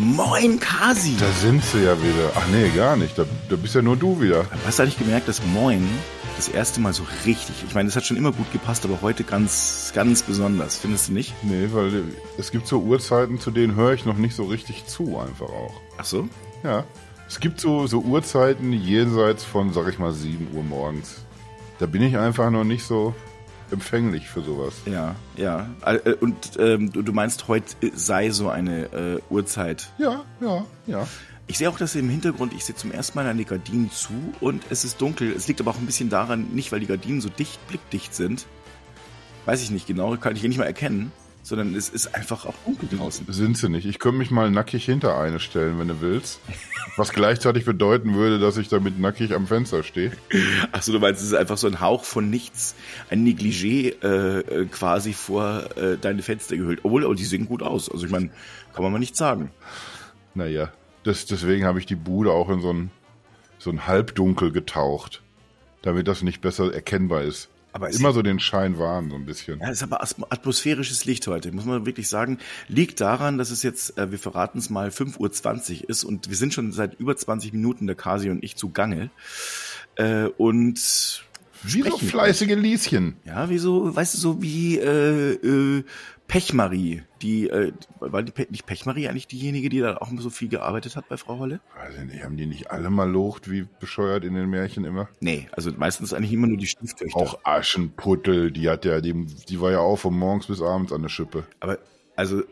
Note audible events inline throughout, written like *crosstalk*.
Moin, Kasi. Da sind sie ja wieder. Ach nee, gar nicht. Da, da bist ja nur du wieder. Hast du eigentlich gemerkt, dass Moin das erste Mal so richtig, ich meine, das hat schon immer gut gepasst, aber heute ganz, ganz besonders, findest du nicht? Nee, weil es gibt so Uhrzeiten, zu denen höre ich noch nicht so richtig zu, einfach auch. Ach so? Ja. Es gibt so, so Uhrzeiten jenseits von, sag ich mal, 7 Uhr morgens. Da bin ich einfach noch nicht so empfänglich für sowas. Ja, ja. Äh, und ähm, du meinst, heute sei so eine äh, Uhrzeit? Ja, ja, ja. Ich sehe auch, dass im Hintergrund, ich sehe zum ersten Mal an die Gardinen zu und es ist dunkel. Es liegt aber auch ein bisschen daran, nicht weil die Gardinen so dicht, blickdicht sind. Weiß ich nicht genau, kann ich hier nicht mal erkennen sondern es ist einfach auch dunkel draußen. Sind sie nicht. Ich könnte mich mal nackig hinter eine stellen, wenn du willst. Was gleichzeitig bedeuten würde, dass ich damit nackig am Fenster stehe. Achso, du meinst, es ist einfach so ein Hauch von nichts, ein Negligé äh, äh, quasi vor äh, deine Fenster gehüllt. Obwohl, oh, die sehen gut aus. Also ich meine, kann man mal nicht sagen. Naja, das, deswegen habe ich die Bude auch in so ein, so ein Halbdunkel getaucht, damit das nicht besser erkennbar ist. Aber immer so den Schein wahren, so ein bisschen. Ja, ist aber atmosphärisches Licht heute, muss man wirklich sagen. Liegt daran, dass es jetzt, äh, wir verraten es mal, 5.20 Uhr ist und wir sind schon seit über 20 Minuten, der Kasi und ich, zu Gange. Äh, und wie so fleißige Lieschen. Ja, wie so, weißt du, so wie äh, äh, Pechmarie, die, äh, war die Pe nicht Pechmarie eigentlich diejenige, die da auch so viel gearbeitet hat bei Frau Holle? Weiß ich nicht, haben die nicht alle mal locht, wie bescheuert in den Märchen immer? Nee, also meistens eigentlich immer nur die Stieftöchter. Auch Aschenputtel, die hat ja, die, die war ja auch von morgens bis abends an der Schippe. Aber, also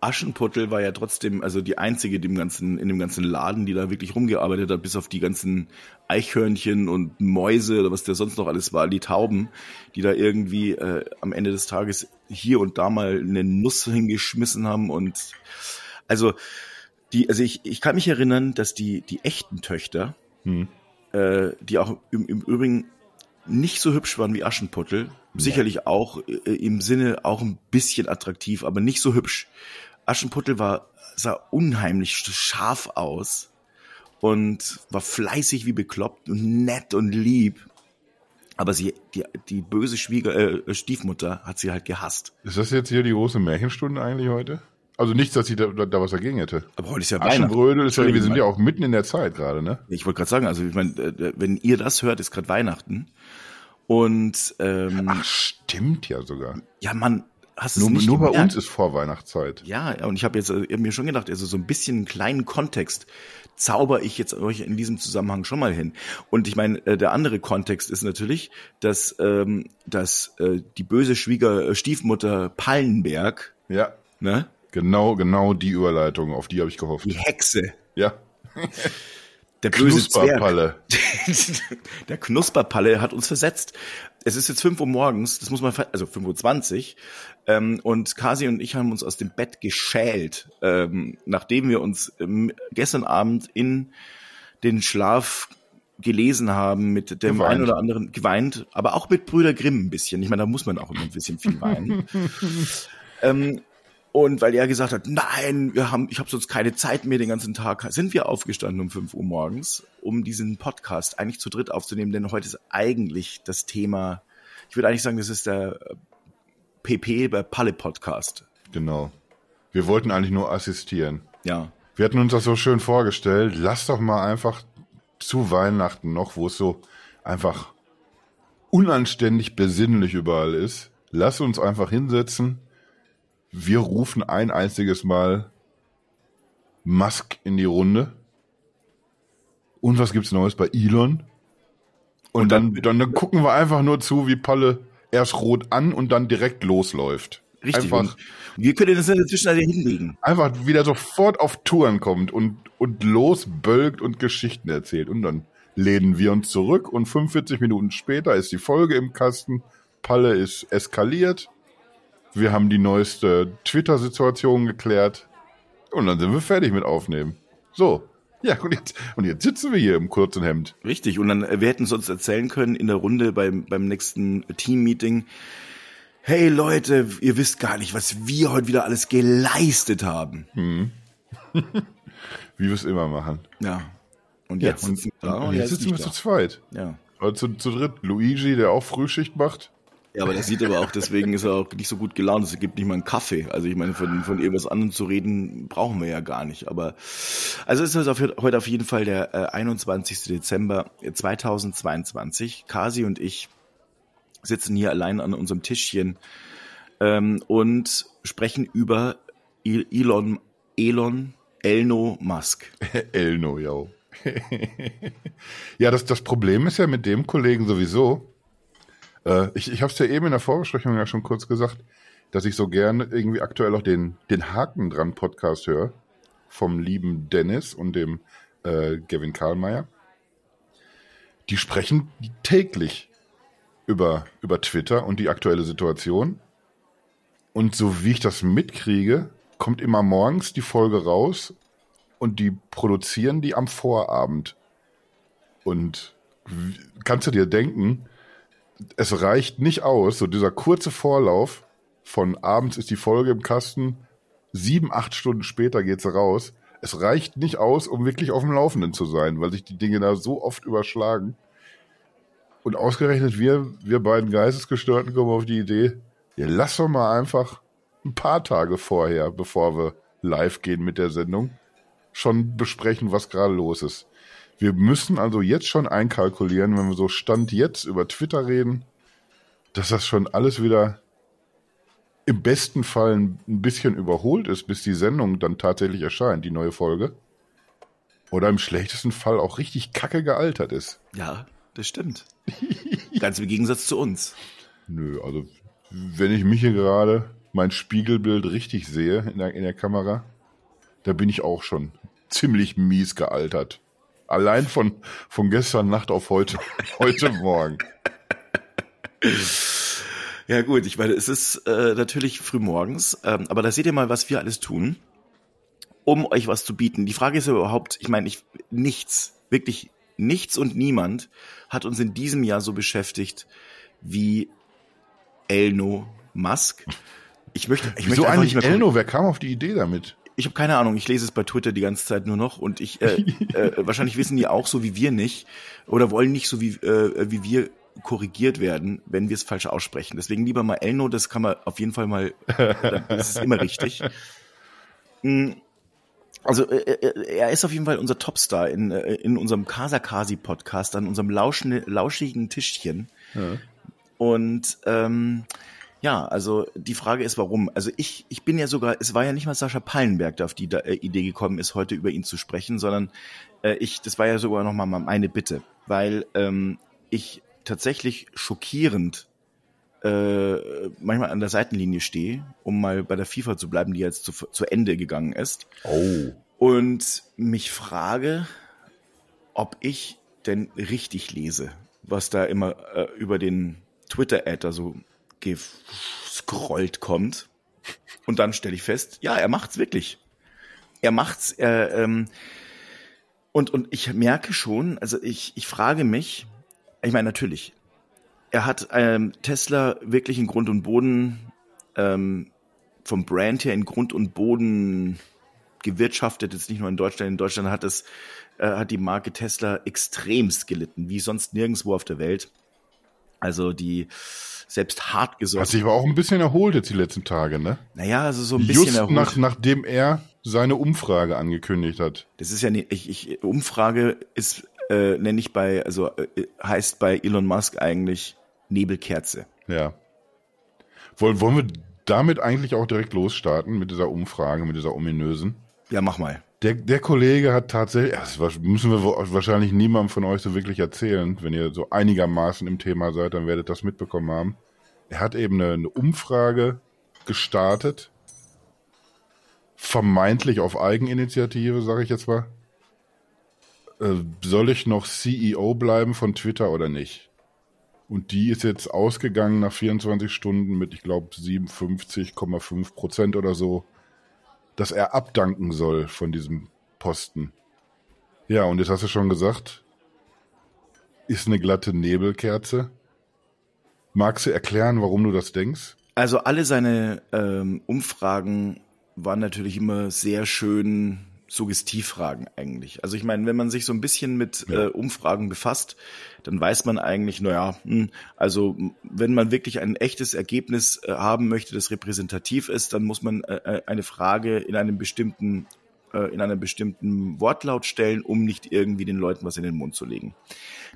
Aschenputtel war ja trotzdem also die einzige dem ganzen, in dem ganzen Laden, die da wirklich rumgearbeitet hat, bis auf die ganzen Eichhörnchen und Mäuse oder was der sonst noch alles war, die Tauben, die da irgendwie äh, am Ende des Tages hier und da mal eine Nuss hingeschmissen haben und also die, also ich, ich kann mich erinnern, dass die, die echten Töchter, hm. äh, die auch im, im Übrigen nicht so hübsch waren wie Aschenputtel, sicherlich auch äh, im Sinne auch ein bisschen attraktiv, aber nicht so hübsch. Aschenputtel war, sah unheimlich scharf aus und war fleißig wie bekloppt und nett und lieb. Aber sie, die, die böse Schwieger, äh, Stiefmutter hat sie halt gehasst. Ist das jetzt hier die große Märchenstunde eigentlich heute? Also nicht, dass sie da, da was dagegen hätte. Aber heute ist ja Aschenbrödel ist ja, wir sind ja auch mitten in der Zeit gerade, ne? Ich wollte gerade sagen, also ich meine, äh, wenn ihr das hört, ist gerade Weihnachten. Und ähm, Ach, stimmt ja sogar. Ja, man, hast nur, nicht Nur gemerkt? bei uns ist Vorweihnachtszeit. Ja, und ich habe jetzt äh, mir schon gedacht, also so ein bisschen einen kleinen Kontext zauber ich jetzt euch in diesem Zusammenhang schon mal hin. Und ich meine, äh, der andere Kontext ist natürlich, dass, ähm, dass äh, die böse Schwieger äh, Stiefmutter Pallenberg, ja, ne? Genau, genau die Überleitung, auf die habe ich gehofft. Die Hexe. Ja. Der böse Knusperpalle. *laughs* der Knusperpalle hat uns versetzt. Es ist jetzt 5 Uhr morgens, das muss man, also 5.20 Uhr, ähm, und Kasi und ich haben uns aus dem Bett geschält, ähm, nachdem wir uns ähm, gestern Abend in den Schlaf gelesen haben mit dem geweint. einen oder anderen geweint, aber auch mit Brüder Grimm ein bisschen. Ich meine, da muss man auch immer ein bisschen viel weinen. *laughs* ähm, und weil er gesagt hat, nein, wir haben, ich habe sonst keine Zeit mehr den ganzen Tag, sind wir aufgestanden um 5 Uhr morgens, um diesen Podcast eigentlich zu dritt aufzunehmen, denn heute ist eigentlich das Thema, ich würde eigentlich sagen, das ist der PP bei Palle Podcast. Genau. Wir wollten eigentlich nur assistieren. Ja. Wir hatten uns das so schön vorgestellt. Lass doch mal einfach zu Weihnachten noch, wo es so einfach unanständig besinnlich überall ist. Lass uns einfach hinsetzen. Wir rufen ein einziges Mal Musk in die Runde. Und was gibt's Neues bei Elon? Und, und dann, dann, dann gucken wir einfach nur zu, wie Palle erst rot an und dann direkt losläuft. Richtig. Einfach, wir können das in der Zwischenzeit hinlegen. Einfach wieder sofort auf Touren kommt und, und losbölkt und Geschichten erzählt. Und dann lehnen wir uns zurück und 45 Minuten später ist die Folge im Kasten. Palle ist eskaliert. Wir haben die neueste Twitter-Situation geklärt. Und dann sind wir fertig mit Aufnehmen. So. Ja, und jetzt, und jetzt sitzen wir hier im kurzen Hemd. Richtig, und dann, äh, wir hätten es uns erzählen können in der Runde beim, beim nächsten Team-Meeting. Hey Leute, ihr wisst gar nicht, was wir heute wieder alles geleistet haben. Hm. *laughs* Wie wir es immer machen. Ja. Und jetzt, ja, und, und, und jetzt sitzen wir da. zu zweit. Ja. Oder zu, zu dritt. Luigi, der auch Frühschicht macht. Ja, aber das sieht aber auch, deswegen ist er auch nicht so gut gelaunt. Es gibt nicht mal einen Kaffee. Also ich meine, von, von irgendwas anderem zu reden, brauchen wir ja gar nicht. Aber also ist auf, heute auf jeden Fall der äh, 21. Dezember 2022. Kasi und ich sitzen hier allein an unserem Tischchen ähm, und sprechen über Elon, Elon, Elno Musk. *laughs* Elno, ja. *laughs* ja, das, das Problem ist ja mit dem Kollegen sowieso, äh, ich ich habe es ja eben in der Vorbesprechung ja schon kurz gesagt, dass ich so gerne irgendwie aktuell auch den, den Haken dran Podcast höre. Vom lieben Dennis und dem äh, Gavin Karlmeier. Die sprechen täglich über, über Twitter und die aktuelle Situation. Und so wie ich das mitkriege, kommt immer morgens die Folge raus und die produzieren die am Vorabend. Und kannst du dir denken, es reicht nicht aus, so dieser kurze Vorlauf von abends ist die Folge im Kasten, sieben, acht Stunden später geht sie raus. Es reicht nicht aus, um wirklich auf dem Laufenden zu sein, weil sich die Dinge da so oft überschlagen. Und ausgerechnet wir, wir beiden Geistesgestörten kommen auf die Idee, ja, lass doch mal einfach ein paar Tage vorher, bevor wir live gehen mit der Sendung, schon besprechen, was gerade los ist. Wir müssen also jetzt schon einkalkulieren, wenn wir so Stand jetzt über Twitter reden, dass das schon alles wieder im besten Fall ein bisschen überholt ist, bis die Sendung dann tatsächlich erscheint, die neue Folge. Oder im schlechtesten Fall auch richtig kacke gealtert ist. Ja, das stimmt. Ganz im Gegensatz zu uns. Nö, also wenn ich mich hier gerade mein Spiegelbild richtig sehe in der, in der Kamera, da bin ich auch schon ziemlich mies gealtert. Allein von, von gestern Nacht auf heute, *laughs* heute Morgen. Ja gut, ich meine, es ist äh, natürlich früh morgens, ähm, aber da seht ihr mal, was wir alles tun, um euch was zu bieten. Die Frage ist ja überhaupt, ich meine, ich, nichts, wirklich nichts und niemand hat uns in diesem Jahr so beschäftigt wie Elno Musk. Ich möchte, ich Wieso möchte eigentlich Elno? Wer kam auf die Idee damit? Ich habe keine Ahnung, ich lese es bei Twitter die ganze Zeit nur noch und ich äh, äh, *laughs* wahrscheinlich wissen die auch so wie wir nicht oder wollen nicht so wie äh, wie wir korrigiert werden, wenn wir es falsch aussprechen. Deswegen lieber mal Elno, das kann man auf jeden Fall mal, das ist immer richtig. *laughs* Mm, also äh, äh, er ist auf jeden Fall unser Topstar in, äh, in unserem Kasakasi Podcast, an unserem lauschen, lauschigen Tischchen. Ja. Und ähm, ja, also die Frage ist, warum? Also ich, ich bin ja sogar, es war ja nicht mal Sascha Pallenberg, der auf die äh, Idee gekommen ist, heute über ihn zu sprechen, sondern äh, ich, das war ja sogar nochmal meine Bitte, weil ähm, ich tatsächlich schockierend äh, manchmal an der Seitenlinie stehe, um mal bei der FIFA zu bleiben, die jetzt zu, zu Ende gegangen ist. Oh. Und mich frage, ob ich denn richtig lese, was da immer äh, über den Twitter-Ad so gescrollt kommt. Und dann stelle ich fest, ja, er macht's wirklich. Er macht's. Er, ähm, und, und ich merke schon, also ich, ich frage mich, ich meine, natürlich, er hat ähm, Tesla wirklich in Grund und Boden, ähm, vom Brand her in Grund und Boden gewirtschaftet, jetzt nicht nur in Deutschland. In Deutschland hat es, äh, hat die Marke Tesla extremst gelitten, wie sonst nirgendwo auf der Welt. Also die selbst hart gesorgt. Hat sich aber auch ein bisschen erholt jetzt die letzten Tage, ne? Naja, also so ein bisschen Just erholt. Nach, nachdem er seine Umfrage angekündigt hat. Das ist ja nicht, ich, ich, Umfrage ist, äh, nenne ich bei, also äh, heißt bei Elon Musk eigentlich Nebelkerze. Ja. Wollen, wollen wir damit eigentlich auch direkt losstarten mit dieser Umfrage, mit dieser ominösen? Ja, mach mal. Der, der Kollege hat tatsächlich, das müssen wir wahrscheinlich niemandem von euch so wirklich erzählen, wenn ihr so einigermaßen im Thema seid, dann werdet ihr das mitbekommen haben. Er hat eben eine, eine Umfrage gestartet, vermeintlich auf Eigeninitiative, sage ich jetzt mal. Äh, soll ich noch CEO bleiben von Twitter oder nicht? Und die ist jetzt ausgegangen nach 24 Stunden mit, ich glaube, 57,5 Prozent oder so dass er abdanken soll von diesem Posten. Ja, und jetzt hast du schon gesagt, ist eine glatte Nebelkerze. Magst du erklären, warum du das denkst? Also alle seine ähm, Umfragen waren natürlich immer sehr schön Suggestivfragen eigentlich. Also ich meine, wenn man sich so ein bisschen mit ja. äh, Umfragen befasst, dann weiß man eigentlich, naja, hm, also wenn man wirklich ein echtes Ergebnis äh, haben möchte, das repräsentativ ist, dann muss man äh, äh eine Frage in einem bestimmten äh, in einem bestimmten Wortlaut stellen, um nicht irgendwie den Leuten was in den Mund zu legen.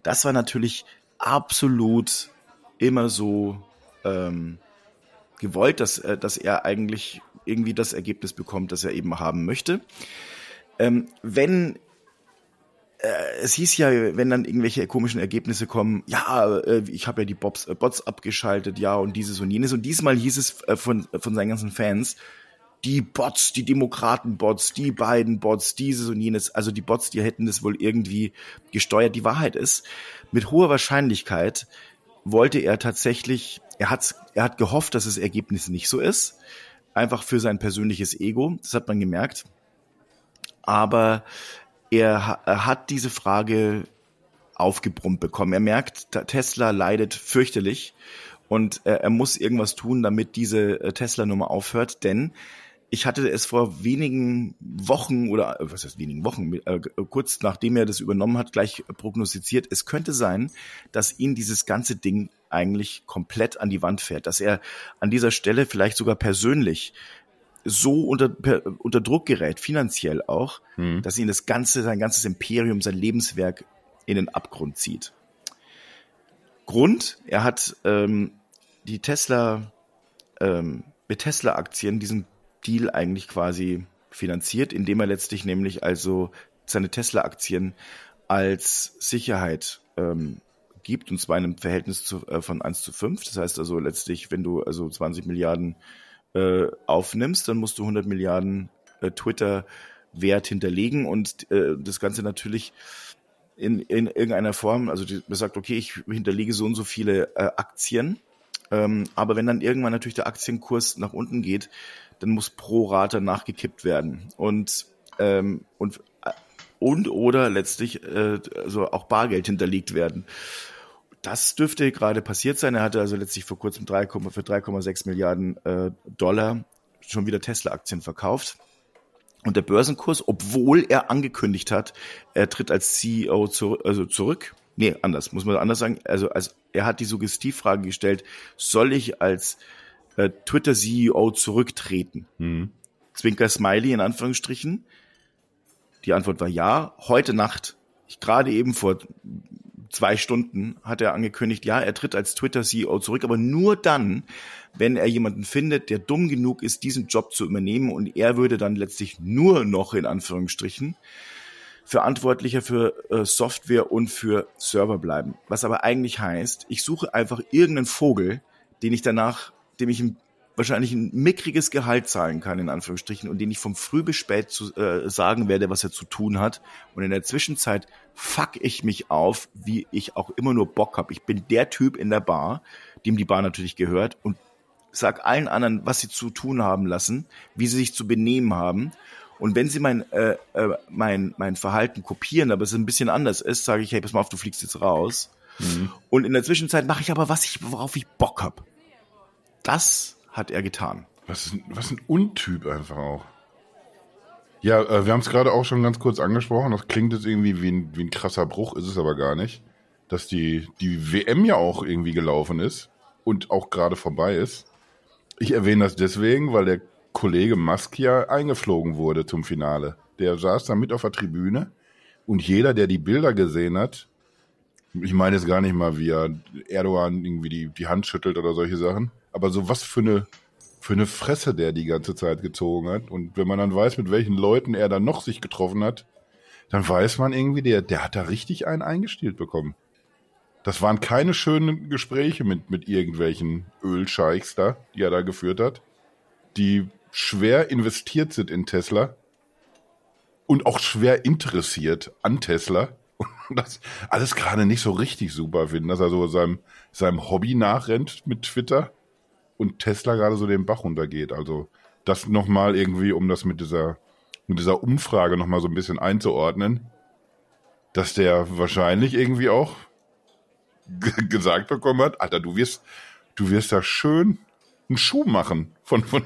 Das war natürlich absolut immer so ähm, gewollt, dass, äh, dass er eigentlich irgendwie das Ergebnis bekommt, das er eben haben möchte. Ähm, wenn äh, es hieß ja, wenn dann irgendwelche komischen Ergebnisse kommen, ja, äh, ich habe ja die Bobs, äh, Bots abgeschaltet, ja, und dieses und jenes. Und diesmal hieß es von, von seinen ganzen Fans, die Bots, die Demokraten-Bots, die beiden Bots, dieses und jenes, also die Bots, die hätten das wohl irgendwie gesteuert. Die Wahrheit ist, mit hoher Wahrscheinlichkeit wollte er tatsächlich, er hat, er hat gehofft, dass das Ergebnis nicht so ist. Einfach für sein persönliches Ego. Das hat man gemerkt. Aber er, hat diese Frage aufgebrummt bekommen. Er merkt, Tesla leidet fürchterlich und er, er muss irgendwas tun, damit diese äh, Tesla-Nummer aufhört, denn ich hatte es vor wenigen Wochen oder äh, was heißt wenigen Wochen, äh, kurz nachdem er das übernommen hat, gleich prognostiziert, es könnte sein, dass ihn dieses ganze Ding eigentlich komplett an die Wand fährt, dass er an dieser Stelle vielleicht sogar persönlich so unter, per, unter Druck gerät, finanziell auch, mhm. dass ihn das ganze, sein ganzes Imperium, sein Lebenswerk in den Abgrund zieht. Grund, er hat ähm, die Tesla, ähm, mit Tesla-Aktien diesen Deal eigentlich quasi finanziert, indem er letztlich nämlich also seine Tesla-Aktien als Sicherheit ähm, gibt, und zwar in einem Verhältnis zu, äh, von 1 zu 5. Das heißt also letztlich, wenn du also 20 Milliarden äh, aufnimmst, dann musst du 100 Milliarden äh, Twitter-Wert hinterlegen und äh, das Ganze natürlich in, in irgendeiner Form, also die, man sagt, okay, ich hinterlege so und so viele äh, Aktien, ähm, aber wenn dann irgendwann natürlich der Aktienkurs nach unten geht, dann muss pro Rate nachgekippt werden und ähm, und und oder letztlich äh, also auch Bargeld hinterlegt werden. Das dürfte gerade passiert sein. Er hatte also letztlich vor kurzem 3, für 3,6 Milliarden äh, Dollar schon wieder Tesla-Aktien verkauft. Und der Börsenkurs, obwohl er angekündigt hat, er tritt als CEO zu, also zurück. Nee, anders, muss man anders sagen. Also, also er hat die Suggestivfrage gestellt, soll ich als äh, Twitter-CEO zurücktreten? Mhm. Zwinker Smiley in Anführungsstrichen. Die Antwort war ja. Heute Nacht, ich gerade eben vor zwei Stunden hat er angekündigt, ja, er tritt als Twitter-CEO zurück, aber nur dann, wenn er jemanden findet, der dumm genug ist, diesen Job zu übernehmen und er würde dann letztlich nur noch in Anführungsstrichen verantwortlicher für äh, Software und für Server bleiben. Was aber eigentlich heißt, ich suche einfach irgendeinen Vogel, den ich danach, dem ich ein wahrscheinlich ein mickriges Gehalt zahlen kann, in Anführungsstrichen, und den ich vom früh bis spät zu, äh, sagen werde, was er zu tun hat. Und in der Zwischenzeit fuck ich mich auf, wie ich auch immer nur Bock habe. Ich bin der Typ in der Bar, dem die Bar natürlich gehört, und sag allen anderen, was sie zu tun haben lassen, wie sie sich zu benehmen haben. Und wenn sie mein, äh, äh, mein, mein Verhalten kopieren, aber es ein bisschen anders ist, sage ich, hey, pass mal auf, du fliegst jetzt raus. Mhm. Und in der Zwischenzeit mache ich aber, was ich, worauf ich Bock hab. Das hat er getan. Was, ist, was ein Untyp einfach auch. Ja, äh, wir haben es gerade auch schon ganz kurz angesprochen. Das klingt jetzt irgendwie wie ein, wie ein krasser Bruch, ist es aber gar nicht. Dass die, die WM ja auch irgendwie gelaufen ist und auch gerade vorbei ist. Ich erwähne das deswegen, weil der Kollege Musk ja eingeflogen wurde zum Finale. Der saß da mit auf der Tribüne und jeder, der die Bilder gesehen hat, ich meine jetzt gar nicht mal, wie er Erdogan irgendwie die, die Hand schüttelt oder solche Sachen, aber so was für eine, für eine Fresse der die ganze Zeit gezogen hat. Und wenn man dann weiß, mit welchen Leuten er dann noch sich getroffen hat, dann weiß man irgendwie, der, der hat da richtig einen eingestielt bekommen. Das waren keine schönen Gespräche mit, mit irgendwelchen Ölscheichs da, die er da geführt hat, die schwer investiert sind in Tesla und auch schwer interessiert an Tesla und das alles gerade nicht so richtig super finden, dass er so seinem, seinem Hobby nachrennt mit Twitter und Tesla gerade so den Bach runtergeht. Also das nochmal irgendwie, um das mit dieser, mit dieser Umfrage nochmal so ein bisschen einzuordnen, dass der wahrscheinlich irgendwie auch *laughs* gesagt bekommen hat, Alter, du wirst, du wirst da schön einen Schuh machen von, von,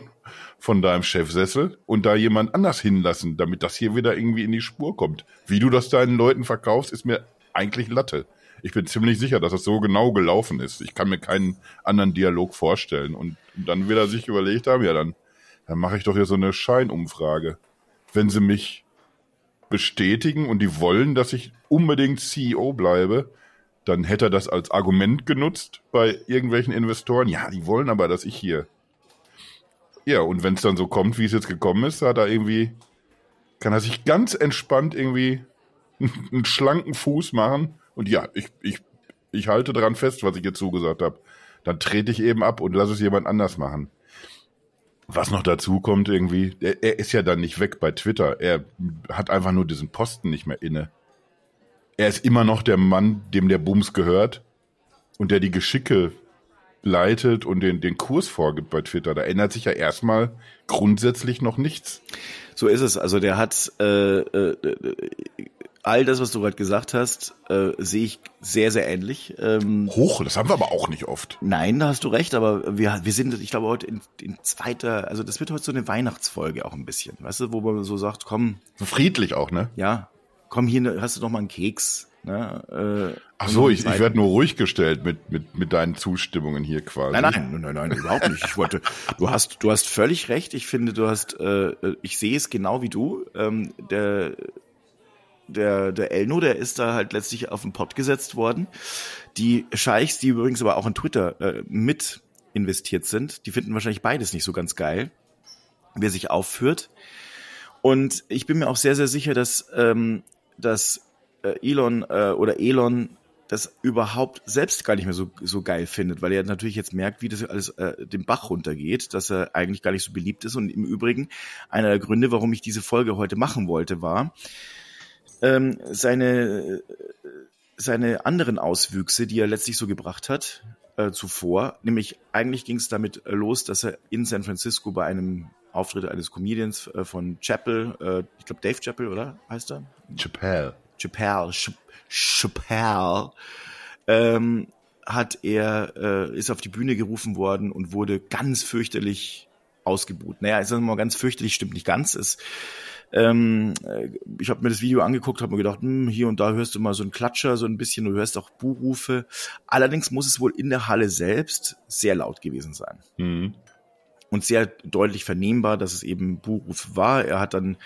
von deinem Chefsessel und da jemand anders hinlassen, damit das hier wieder irgendwie in die Spur kommt. Wie du das deinen Leuten verkaufst, ist mir eigentlich Latte. Ich bin ziemlich sicher, dass das so genau gelaufen ist. Ich kann mir keinen anderen Dialog vorstellen. Und dann wird er sich überlegt haben, ja, dann, dann mache ich doch hier so eine Scheinumfrage. Wenn sie mich bestätigen und die wollen, dass ich unbedingt CEO bleibe, dann hätte er das als Argument genutzt bei irgendwelchen Investoren. Ja, die wollen aber, dass ich hier. Ja, und wenn es dann so kommt, wie es jetzt gekommen ist, hat er irgendwie, kann er sich ganz entspannt irgendwie *laughs* einen schlanken Fuß machen. Und ja, ich, ich, ich halte daran fest, was ich jetzt zugesagt habe. Dann trete ich eben ab und lasse es jemand anders machen. Was noch dazu kommt irgendwie, er, er ist ja dann nicht weg bei Twitter. Er hat einfach nur diesen Posten nicht mehr inne. Er ist immer noch der Mann, dem der Bums gehört und der die Geschicke leitet und den, den Kurs vorgibt bei Twitter. Da ändert sich ja erstmal grundsätzlich noch nichts. So ist es. Also der hat äh, äh, all das, was du gerade gesagt hast, äh, sehe ich sehr, sehr ähnlich. Ähm, Hoch, das haben wir aber auch nicht oft. Nein, da hast du recht, aber wir, wir sind, ich glaube, heute in, in zweiter, also das wird heute so eine Weihnachtsfolge auch ein bisschen, weißt du, wo man so sagt, komm. So friedlich auch, ne? Ja, komm hier, hast du noch mal einen Keks. Ne? Äh, Ach so, ich, ich werde nur ruhig gestellt mit, mit, mit deinen Zustimmungen hier quasi. Nein, nein, nein, nein, überhaupt nicht. Ich wollte, du hast, du hast völlig recht. Ich finde, du hast, äh, ich sehe es genau wie du. Ähm, der, der, der Elno, der ist da halt letztlich auf den Pott gesetzt worden. Die Scheichs, die übrigens aber auch in Twitter äh, mit investiert sind, die finden wahrscheinlich beides nicht so ganz geil, wer sich aufführt. Und ich bin mir auch sehr, sehr sicher, dass, ähm, dass äh, Elon äh, oder Elon das überhaupt selbst gar nicht mehr so, so geil findet, weil er natürlich jetzt merkt, wie das alles äh, den Bach runtergeht, dass er eigentlich gar nicht so beliebt ist. Und im Übrigen, einer der Gründe, warum ich diese Folge heute machen wollte, war, ähm, seine, seine anderen Auswüchse, die er letztlich so gebracht hat äh, zuvor. Nämlich eigentlich ging es damit los, dass er in San Francisco bei einem Auftritt eines Comedians äh, von Chappell, äh, ich glaube Dave Chappell, oder heißt er? Chappelle. Chappelle, Chappelle, ähm, hat er, äh, ist auf die Bühne gerufen worden und wurde ganz fürchterlich ausgebuht. Naja, ich sage mal ganz fürchterlich, stimmt nicht ganz. Es ähm, äh, ich habe mir das Video angeguckt, habe mir gedacht, hm, hier und da hörst du mal so einen Klatscher, so ein bisschen, du hörst auch Buhrufe. Allerdings muss es wohl in der Halle selbst sehr laut gewesen sein. Mhm. Und sehr deutlich vernehmbar, dass es eben Buhruf war. Er hat dann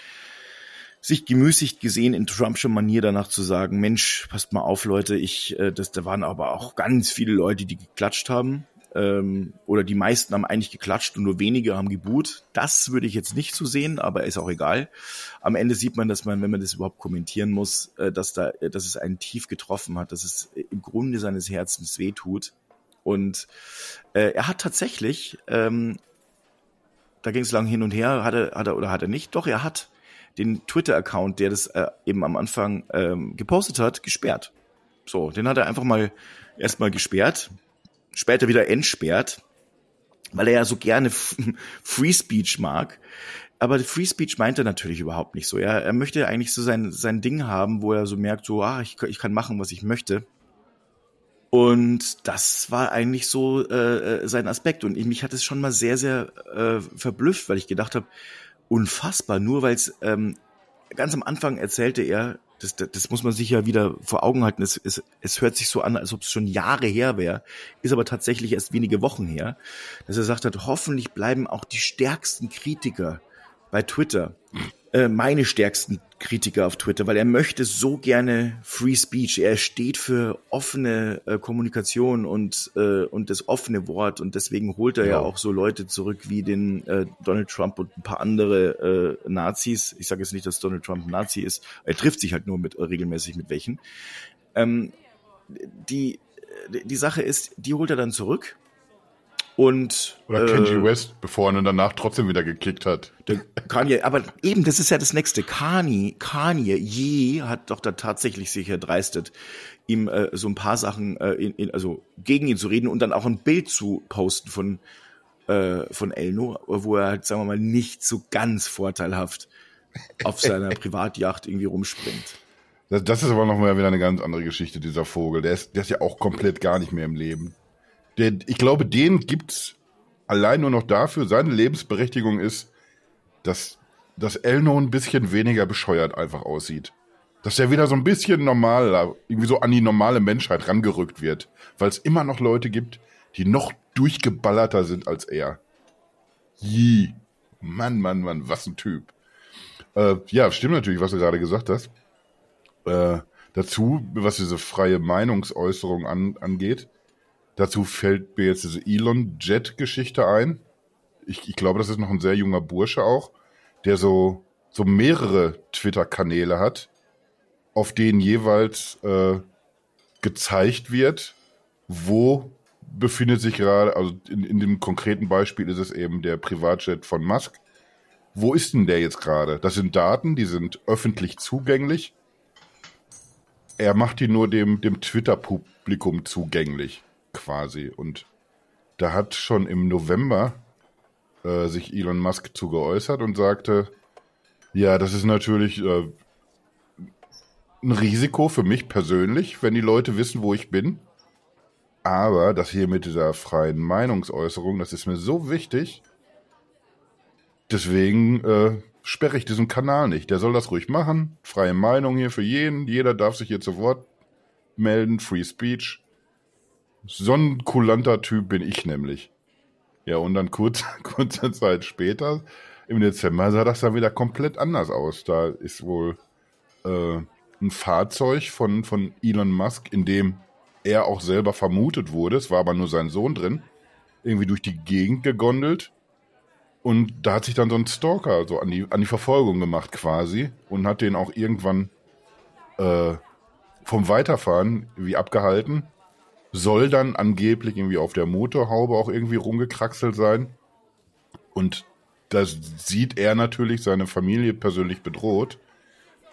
sich gemüßigt gesehen, in Trumpsche Manier danach zu sagen, Mensch, passt mal auf, Leute, ich, äh, das, da waren aber auch ganz viele Leute, die geklatscht haben ähm, oder die meisten haben eigentlich geklatscht und nur wenige haben geboot. Das würde ich jetzt nicht so sehen, aber ist auch egal. Am Ende sieht man, dass man, wenn man das überhaupt kommentieren muss, äh, dass da, äh, dass es einen tief getroffen hat, dass es im Grunde seines Herzens wehtut. Und äh, er hat tatsächlich, ähm, da ging es lang hin und her, hat er, hat er oder hat er nicht? Doch, er hat den Twitter-Account, der das äh, eben am Anfang ähm, gepostet hat, gesperrt. So, den hat er einfach mal erstmal gesperrt später wieder entsperrt, weil er ja so gerne Free Speech mag. Aber Free Speech meint er natürlich überhaupt nicht so. Er, er möchte eigentlich so sein, sein Ding haben, wo er so merkt, so, ah, ich, ich kann machen, was ich möchte. Und das war eigentlich so äh, äh sein Aspekt. Und mich hat es schon mal sehr, sehr äh, verblüfft, weil ich gedacht habe, unfassbar, nur weil es ähm, ganz am Anfang erzählte er, das, das, das muss man sich ja wieder vor Augen halten. Es, es, es hört sich so an, als ob es schon Jahre her wäre, ist aber tatsächlich erst wenige Wochen her, dass er sagt hat, hoffentlich bleiben auch die stärksten Kritiker bei Twitter äh, meine stärksten Kritiker auf Twitter, weil er möchte so gerne Free Speech. Er steht für offene äh, Kommunikation und, äh, und das offene Wort und deswegen holt er ja, ja auch so Leute zurück wie den äh, Donald Trump und ein paar andere äh, Nazis. Ich sage jetzt nicht, dass Donald Trump ein Nazi ist. Er trifft sich halt nur mit äh, regelmäßig mit welchen. Ähm, die, die Sache ist, die holt er dann zurück und, Oder Kenji äh, West, bevor er ihn danach trotzdem wieder gekickt hat. Kanye, aber eben, das ist ja das nächste. Kanye, Kanye, je hat doch da tatsächlich sich erdreistet, ihm äh, so ein paar Sachen, äh, in, in, also gegen ihn zu reden und dann auch ein Bild zu posten von, äh, von Elno, wo er halt, sagen wir mal, nicht so ganz vorteilhaft auf seiner *laughs* Privatjacht irgendwie rumspringt. Das, das ist aber nochmal wieder eine ganz andere Geschichte, dieser Vogel. Der ist, der ist ja auch komplett gar nicht mehr im Leben. Der, ich glaube, den gibt's allein nur noch dafür, seine Lebensberechtigung ist, dass, dass Elno ein bisschen weniger bescheuert einfach aussieht. Dass er wieder so ein bisschen normal, irgendwie so an die normale Menschheit rangerückt wird. Weil es immer noch Leute gibt, die noch durchgeballerter sind als er. Jee. Mann, Mann, Mann, was ein Typ. Äh, ja, stimmt natürlich, was du gerade gesagt hast. Äh, dazu, was diese freie Meinungsäußerung an, angeht, dazu fällt mir jetzt diese Elon-Jet-Geschichte ein. Ich, ich glaube, das ist noch ein sehr junger Bursche auch, der so, so mehrere Twitter-Kanäle hat, auf denen jeweils äh, gezeigt wird, wo befindet sich gerade, also in, in dem konkreten Beispiel ist es eben der Privatjet von Musk. Wo ist denn der jetzt gerade? Das sind Daten, die sind öffentlich zugänglich. Er macht die nur dem, dem Twitter-Publikum zugänglich, quasi. Und da hat schon im November äh, sich Elon Musk zu geäußert und sagte, ja, das ist natürlich äh, ein Risiko für mich persönlich, wenn die Leute wissen, wo ich bin. Aber das hier mit dieser freien Meinungsäußerung, das ist mir so wichtig. Deswegen äh, sperre ich diesen Kanal nicht. Der soll das ruhig machen. Freie Meinung hier für jeden. Jeder darf sich hier zu Wort melden. Free Speech. So ein kulanter Typ bin ich nämlich. Ja, und dann kurz, *laughs* kurze Zeit später, im Dezember, sah das dann wieder komplett anders aus. Da ist wohl äh, ein Fahrzeug von, von Elon Musk, in dem er auch selber vermutet wurde, es war aber nur sein Sohn drin, irgendwie durch die Gegend gegondelt. Und da hat sich dann so ein Stalker so an die, an die Verfolgung gemacht quasi und hat den auch irgendwann äh, vom Weiterfahren wie abgehalten. Soll dann angeblich irgendwie auf der Motorhaube auch irgendwie rumgekraxelt sein. Und das sieht er natürlich seine Familie persönlich bedroht.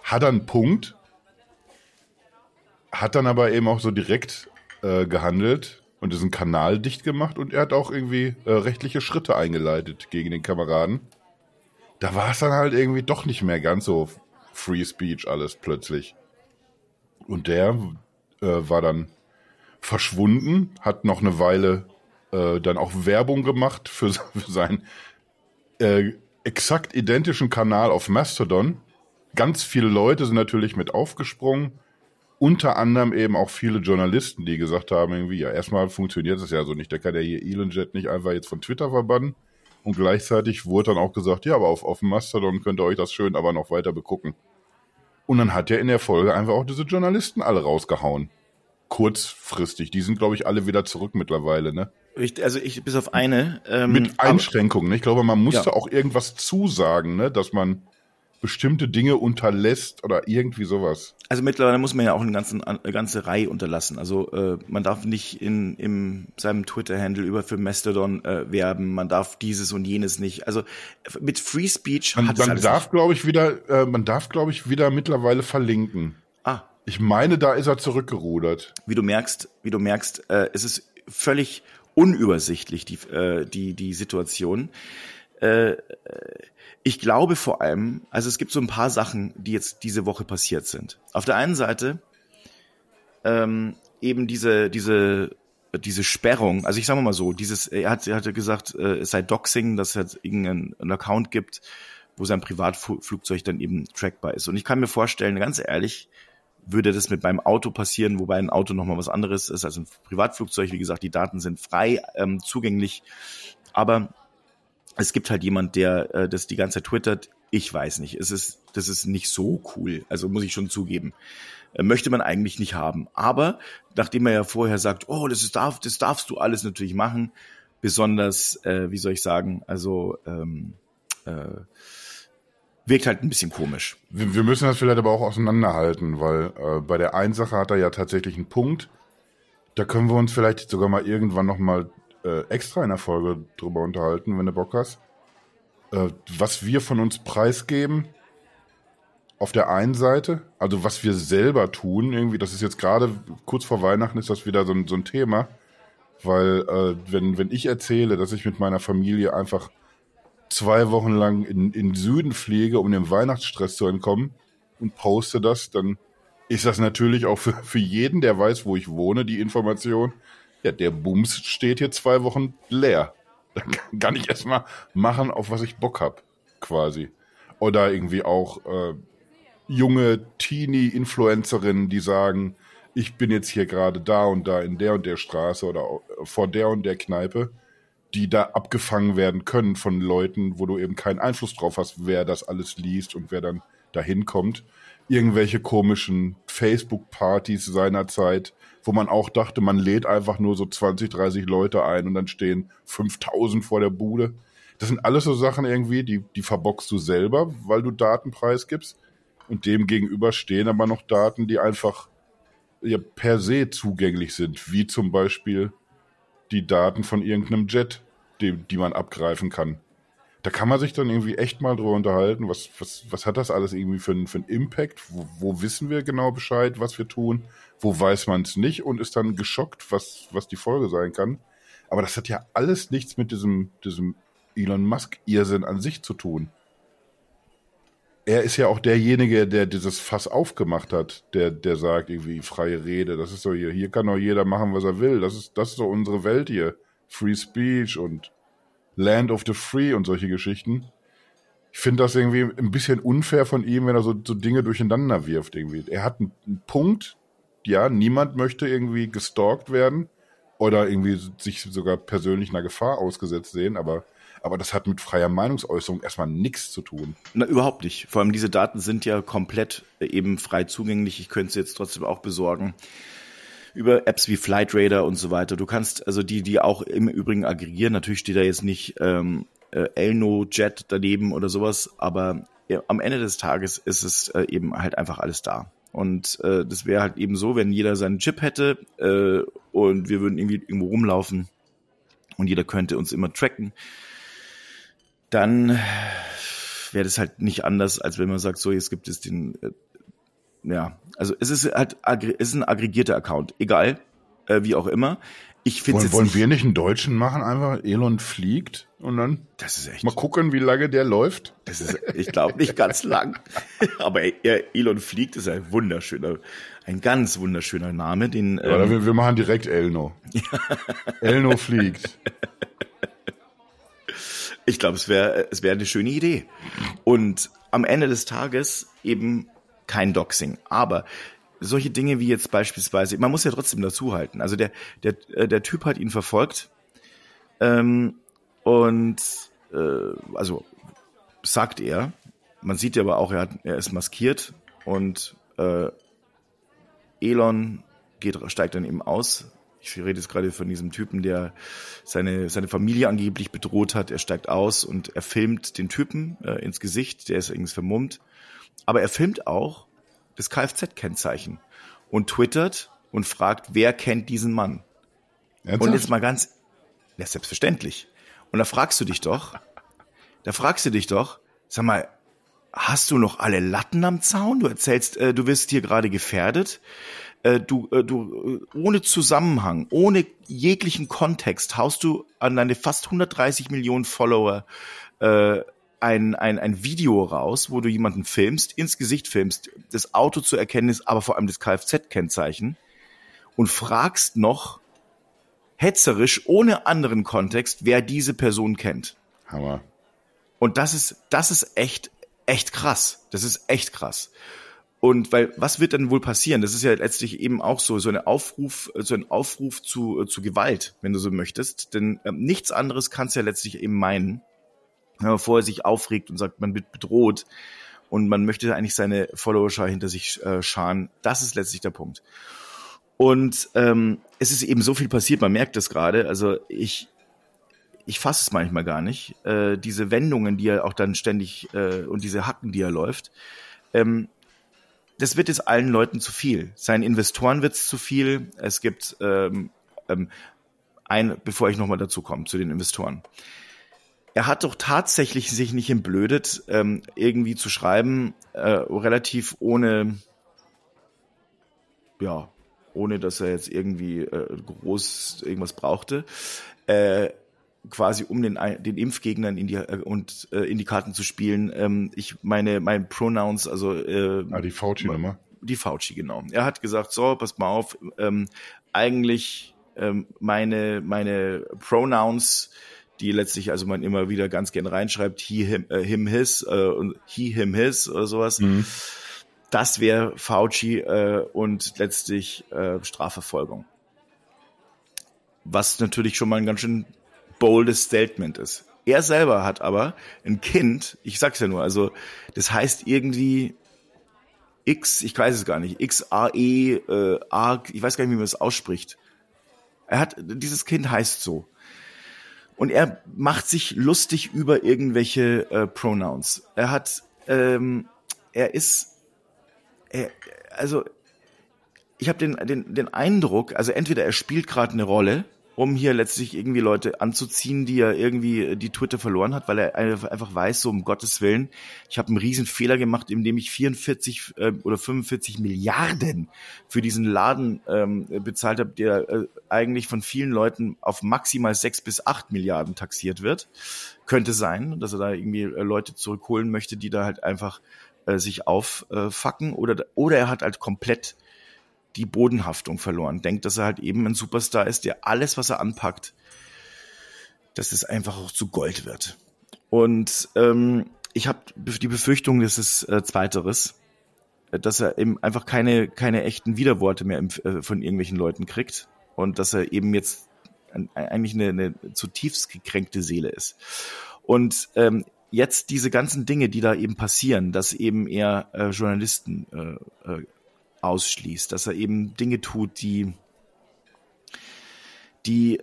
Hat dann Punkt, hat dann aber eben auch so direkt äh, gehandelt und diesen Kanal dicht gemacht und er hat auch irgendwie äh, rechtliche Schritte eingeleitet gegen den Kameraden. Da war es dann halt irgendwie doch nicht mehr ganz so Free Speech alles plötzlich. Und der äh, war dann verschwunden, hat noch eine Weile äh, dann auch Werbung gemacht für, für seinen äh, exakt identischen Kanal auf Mastodon. Ganz viele Leute sind natürlich mit aufgesprungen unter anderem eben auch viele Journalisten, die gesagt haben, irgendwie, ja, erstmal funktioniert es ja so nicht. Der kann ja hier ElonJet nicht einfach jetzt von Twitter verbannen. Und gleichzeitig wurde dann auch gesagt, ja, aber auf, auf Mastodon könnt ihr euch das schön aber noch weiter begucken. Und dann hat er in der Folge einfach auch diese Journalisten alle rausgehauen. Kurzfristig. Die sind, glaube ich, alle wieder zurück mittlerweile, ne? Ich, also ich, bis auf eine. Ähm, Mit Einschränkungen. Ne? Ich glaube, man musste ja. auch irgendwas zusagen, ne? Dass man bestimmte Dinge unterlässt oder irgendwie sowas. Also mittlerweile muss man ja auch eine, ganze, eine ganze Reihe unterlassen. Also äh, man darf nicht in, in seinem Twitter-Handle über für Mastodon äh, werben, man darf dieses und jenes nicht. Also mit Free Speech man, hat man darf, glaube ich, wieder, äh, man darf, glaube ich, wieder mittlerweile verlinken. Ah. Ich meine, da ist er zurückgerudert. Wie du merkst, wie du merkst, äh, es ist völlig unübersichtlich die äh, die die Situation. Äh, ich glaube vor allem, also es gibt so ein paar Sachen, die jetzt diese Woche passiert sind. Auf der einen Seite ähm, eben diese, diese, diese Sperrung, also ich sage mal so, dieses, er hat, er hatte gesagt, äh, es sei Doxing, dass es irgendeinen Account gibt, wo sein Privatflugzeug dann eben trackbar ist. Und ich kann mir vorstellen, ganz ehrlich, würde das mit meinem Auto passieren, wobei ein Auto nochmal was anderes ist als ein Privatflugzeug. Wie gesagt, die Daten sind frei ähm, zugänglich. Aber es gibt halt jemand, der äh, das die ganze Zeit twittert. Ich weiß nicht. Es ist, das ist nicht so cool. Also muss ich schon zugeben. Äh, möchte man eigentlich nicht haben. Aber nachdem er ja vorher sagt, oh, das ist darf, das darfst du alles natürlich machen, besonders, äh, wie soll ich sagen, also ähm, äh, wirkt halt ein bisschen komisch. Wir, wir müssen das vielleicht aber auch auseinanderhalten, weil äh, bei der einen Sache hat er ja tatsächlich einen Punkt. Da können wir uns vielleicht sogar mal irgendwann noch mal äh, extra in der Folge drüber unterhalten, wenn du Bock hast. Äh, was wir von uns preisgeben, auf der einen Seite, also was wir selber tun, irgendwie, das ist jetzt gerade kurz vor Weihnachten ist das wieder so ein, so ein Thema, weil äh, wenn, wenn ich erzähle, dass ich mit meiner Familie einfach zwei Wochen lang in, in Süden fliege, um dem Weihnachtsstress zu entkommen und poste das, dann ist das natürlich auch für, für jeden, der weiß, wo ich wohne, die Information, ja, der Bums steht hier zwei Wochen leer. Dann kann ich erstmal machen, auf was ich Bock hab, quasi. Oder irgendwie auch äh, junge Teenie-Influencerinnen, die sagen, ich bin jetzt hier gerade da und da in der und der Straße oder vor der und der Kneipe, die da abgefangen werden können von Leuten, wo du eben keinen Einfluss drauf hast, wer das alles liest und wer dann dahin kommt. Irgendwelche komischen Facebook-Partys seinerzeit, wo man auch dachte, man lädt einfach nur so 20, 30 Leute ein und dann stehen 5000 vor der Bude. Das sind alles so Sachen irgendwie, die, die verbockst du selber, weil du Daten preisgibst. Und dem gegenüber stehen aber noch Daten, die einfach ja, per se zugänglich sind, wie zum Beispiel die Daten von irgendeinem Jet, die, die man abgreifen kann. Da kann man sich dann irgendwie echt mal drüber unterhalten, was, was, was hat das alles irgendwie für, für einen Impact? Wo, wo wissen wir genau Bescheid, was wir tun? Wo weiß man es nicht und ist dann geschockt, was, was die Folge sein kann? Aber das hat ja alles nichts mit diesem, diesem Elon Musk-Irrsinn an sich zu tun er ist ja auch derjenige, der dieses Fass aufgemacht hat, der, der sagt irgendwie freie Rede. Das ist so hier, hier kann doch jeder machen, was er will. Das ist, das ist so unsere Welt hier. Free Speech und Land of the Free und solche Geschichten. Ich finde das irgendwie ein bisschen unfair von ihm, wenn er so, so Dinge durcheinander wirft irgendwie. Er hat einen, einen Punkt, ja, niemand möchte irgendwie gestalkt werden oder irgendwie sich sogar persönlich einer Gefahr ausgesetzt sehen, aber aber das hat mit freier Meinungsäußerung erstmal nichts zu tun. Na, überhaupt nicht. Vor allem diese Daten sind ja komplett äh, eben frei zugänglich. Ich könnte sie jetzt trotzdem auch besorgen. Über Apps wie Flight Radar und so weiter. Du kannst also die, die auch im Übrigen aggregieren. Natürlich steht da jetzt nicht ähm, äh, Elno Jet daneben oder sowas, aber ja, am Ende des Tages ist es äh, eben halt einfach alles da. Und äh, das wäre halt eben so, wenn jeder seinen Chip hätte äh, und wir würden irgendwie irgendwo rumlaufen und jeder könnte uns immer tracken dann wäre das halt nicht anders, als wenn man sagt, so jetzt gibt es den, äh, ja, also es ist halt, es ist ein aggregierter Account, egal, äh, wie auch immer. Ich finde wollen, wollen nicht, wir nicht einen Deutschen machen, einfach Elon fliegt und dann das ist echt mal gucken, wie lange der läuft. Das ist, ich glaube nicht ganz lang, *laughs* aber Elon fliegt ist ein wunderschöner, ein ganz wunderschöner Name, den. Ja, ähm, wir, wir machen direkt Elno. *laughs* Elno fliegt. Ich glaube, es wäre es wäre eine schöne Idee. Und am Ende des Tages eben kein Doxing. Aber solche Dinge wie jetzt beispielsweise, man muss ja trotzdem dazuhalten. Also der, der, äh, der Typ hat ihn verfolgt ähm, und äh, also sagt er, man sieht ja aber auch, er, hat, er ist maskiert und äh, Elon geht, steigt dann eben aus, ich rede jetzt gerade von diesem Typen, der seine, seine Familie angeblich bedroht hat. Er steigt aus und er filmt den Typen äh, ins Gesicht, der ist irgendwie vermummt. Aber er filmt auch das Kfz-Kennzeichen und twittert und fragt, wer kennt diesen Mann? Ernsthaft? Und jetzt mal ganz, ja, selbstverständlich. Und da fragst du dich doch, da fragst du dich doch, sag mal, hast du noch alle Latten am Zaun? Du erzählst, äh, du wirst hier gerade gefährdet äh, du, äh, du äh, ohne Zusammenhang, ohne jeglichen Kontext haust du an deine fast 130 Millionen Follower äh, ein, ein, ein Video raus, wo du jemanden filmst, ins Gesicht filmst, das Auto zu erkennen ist, aber vor allem das Kfz-Kennzeichen und fragst noch hetzerisch, ohne anderen Kontext, wer diese Person kennt. Hammer. Und das ist, das ist echt, echt krass. Das ist echt krass. Und weil, was wird dann wohl passieren? Das ist ja letztlich eben auch so, so eine Aufruf, so ein Aufruf zu, zu Gewalt, wenn du so möchtest. Denn ähm, nichts anderes kannst ja letztlich eben meinen, wenn man vorher sich aufregt und sagt, man wird bedroht und man möchte eigentlich seine Followerschar hinter sich äh, scharen. Das ist letztlich der Punkt. Und ähm, es ist eben so viel passiert, man merkt das gerade. Also ich, ich fasse es manchmal gar nicht. Äh, diese Wendungen, die er auch dann ständig äh, und diese Hacken, die er läuft. Ähm, das wird es allen Leuten zu viel. Seinen Investoren wird es zu viel. Es gibt ähm, ähm, ein, bevor ich nochmal dazu komme, zu den Investoren. Er hat doch tatsächlich sich nicht entblödet, ähm, irgendwie zu schreiben, äh, relativ ohne, ja, ohne dass er jetzt irgendwie äh, groß irgendwas brauchte. Äh, quasi um den, den Impfgegnern in die äh, und äh, in die Karten zu spielen. Ähm, ich meine, mein Pronouns, also äh, ah, die Fauci-Nummer. Die Fauci, genau. Er hat gesagt, so, pass mal auf, ähm, eigentlich ähm, meine, meine Pronouns, die letztlich, also man immer wieder ganz gern reinschreibt, he, him, äh, him his äh, und he, him, his oder sowas. Mhm. Das wäre Fauci äh, und letztlich äh, Strafverfolgung. Was natürlich schon mal ein ganz schön boldes Statement ist. Er selber hat aber ein Kind, ich sag's ja nur, also das heißt irgendwie X, ich weiß es gar nicht, X A E äh, A, ich weiß gar nicht, wie man es ausspricht. Er hat dieses Kind heißt so. Und er macht sich lustig über irgendwelche äh, Pronouns. Er hat ähm, er ist er, also ich habe den, den, den Eindruck, also entweder er spielt gerade eine Rolle um hier letztlich irgendwie Leute anzuziehen, die er irgendwie äh, die Twitter verloren hat, weil er einfach weiß, so um Gottes Willen, ich habe einen riesen Fehler gemacht, indem ich 44 äh, oder 45 Milliarden für diesen Laden ähm, bezahlt habe, der äh, eigentlich von vielen Leuten auf maximal sechs bis acht Milliarden taxiert wird. Könnte sein, dass er da irgendwie äh, Leute zurückholen möchte, die da halt einfach äh, sich auffacken oder, oder er hat halt komplett die Bodenhaftung verloren. Denkt, dass er halt eben ein Superstar ist, der alles, was er anpackt, dass es einfach auch zu Gold wird. Und ähm, ich habe die Befürchtung, dass es äh, zweiteres, dass er eben einfach keine keine echten Widerworte mehr im, äh, von irgendwelchen Leuten kriegt und dass er eben jetzt ein, eigentlich eine, eine zutiefst gekränkte Seele ist. Und ähm, jetzt diese ganzen Dinge, die da eben passieren, dass eben er äh, Journalisten äh, äh, ausschließt, dass er eben Dinge tut, die, die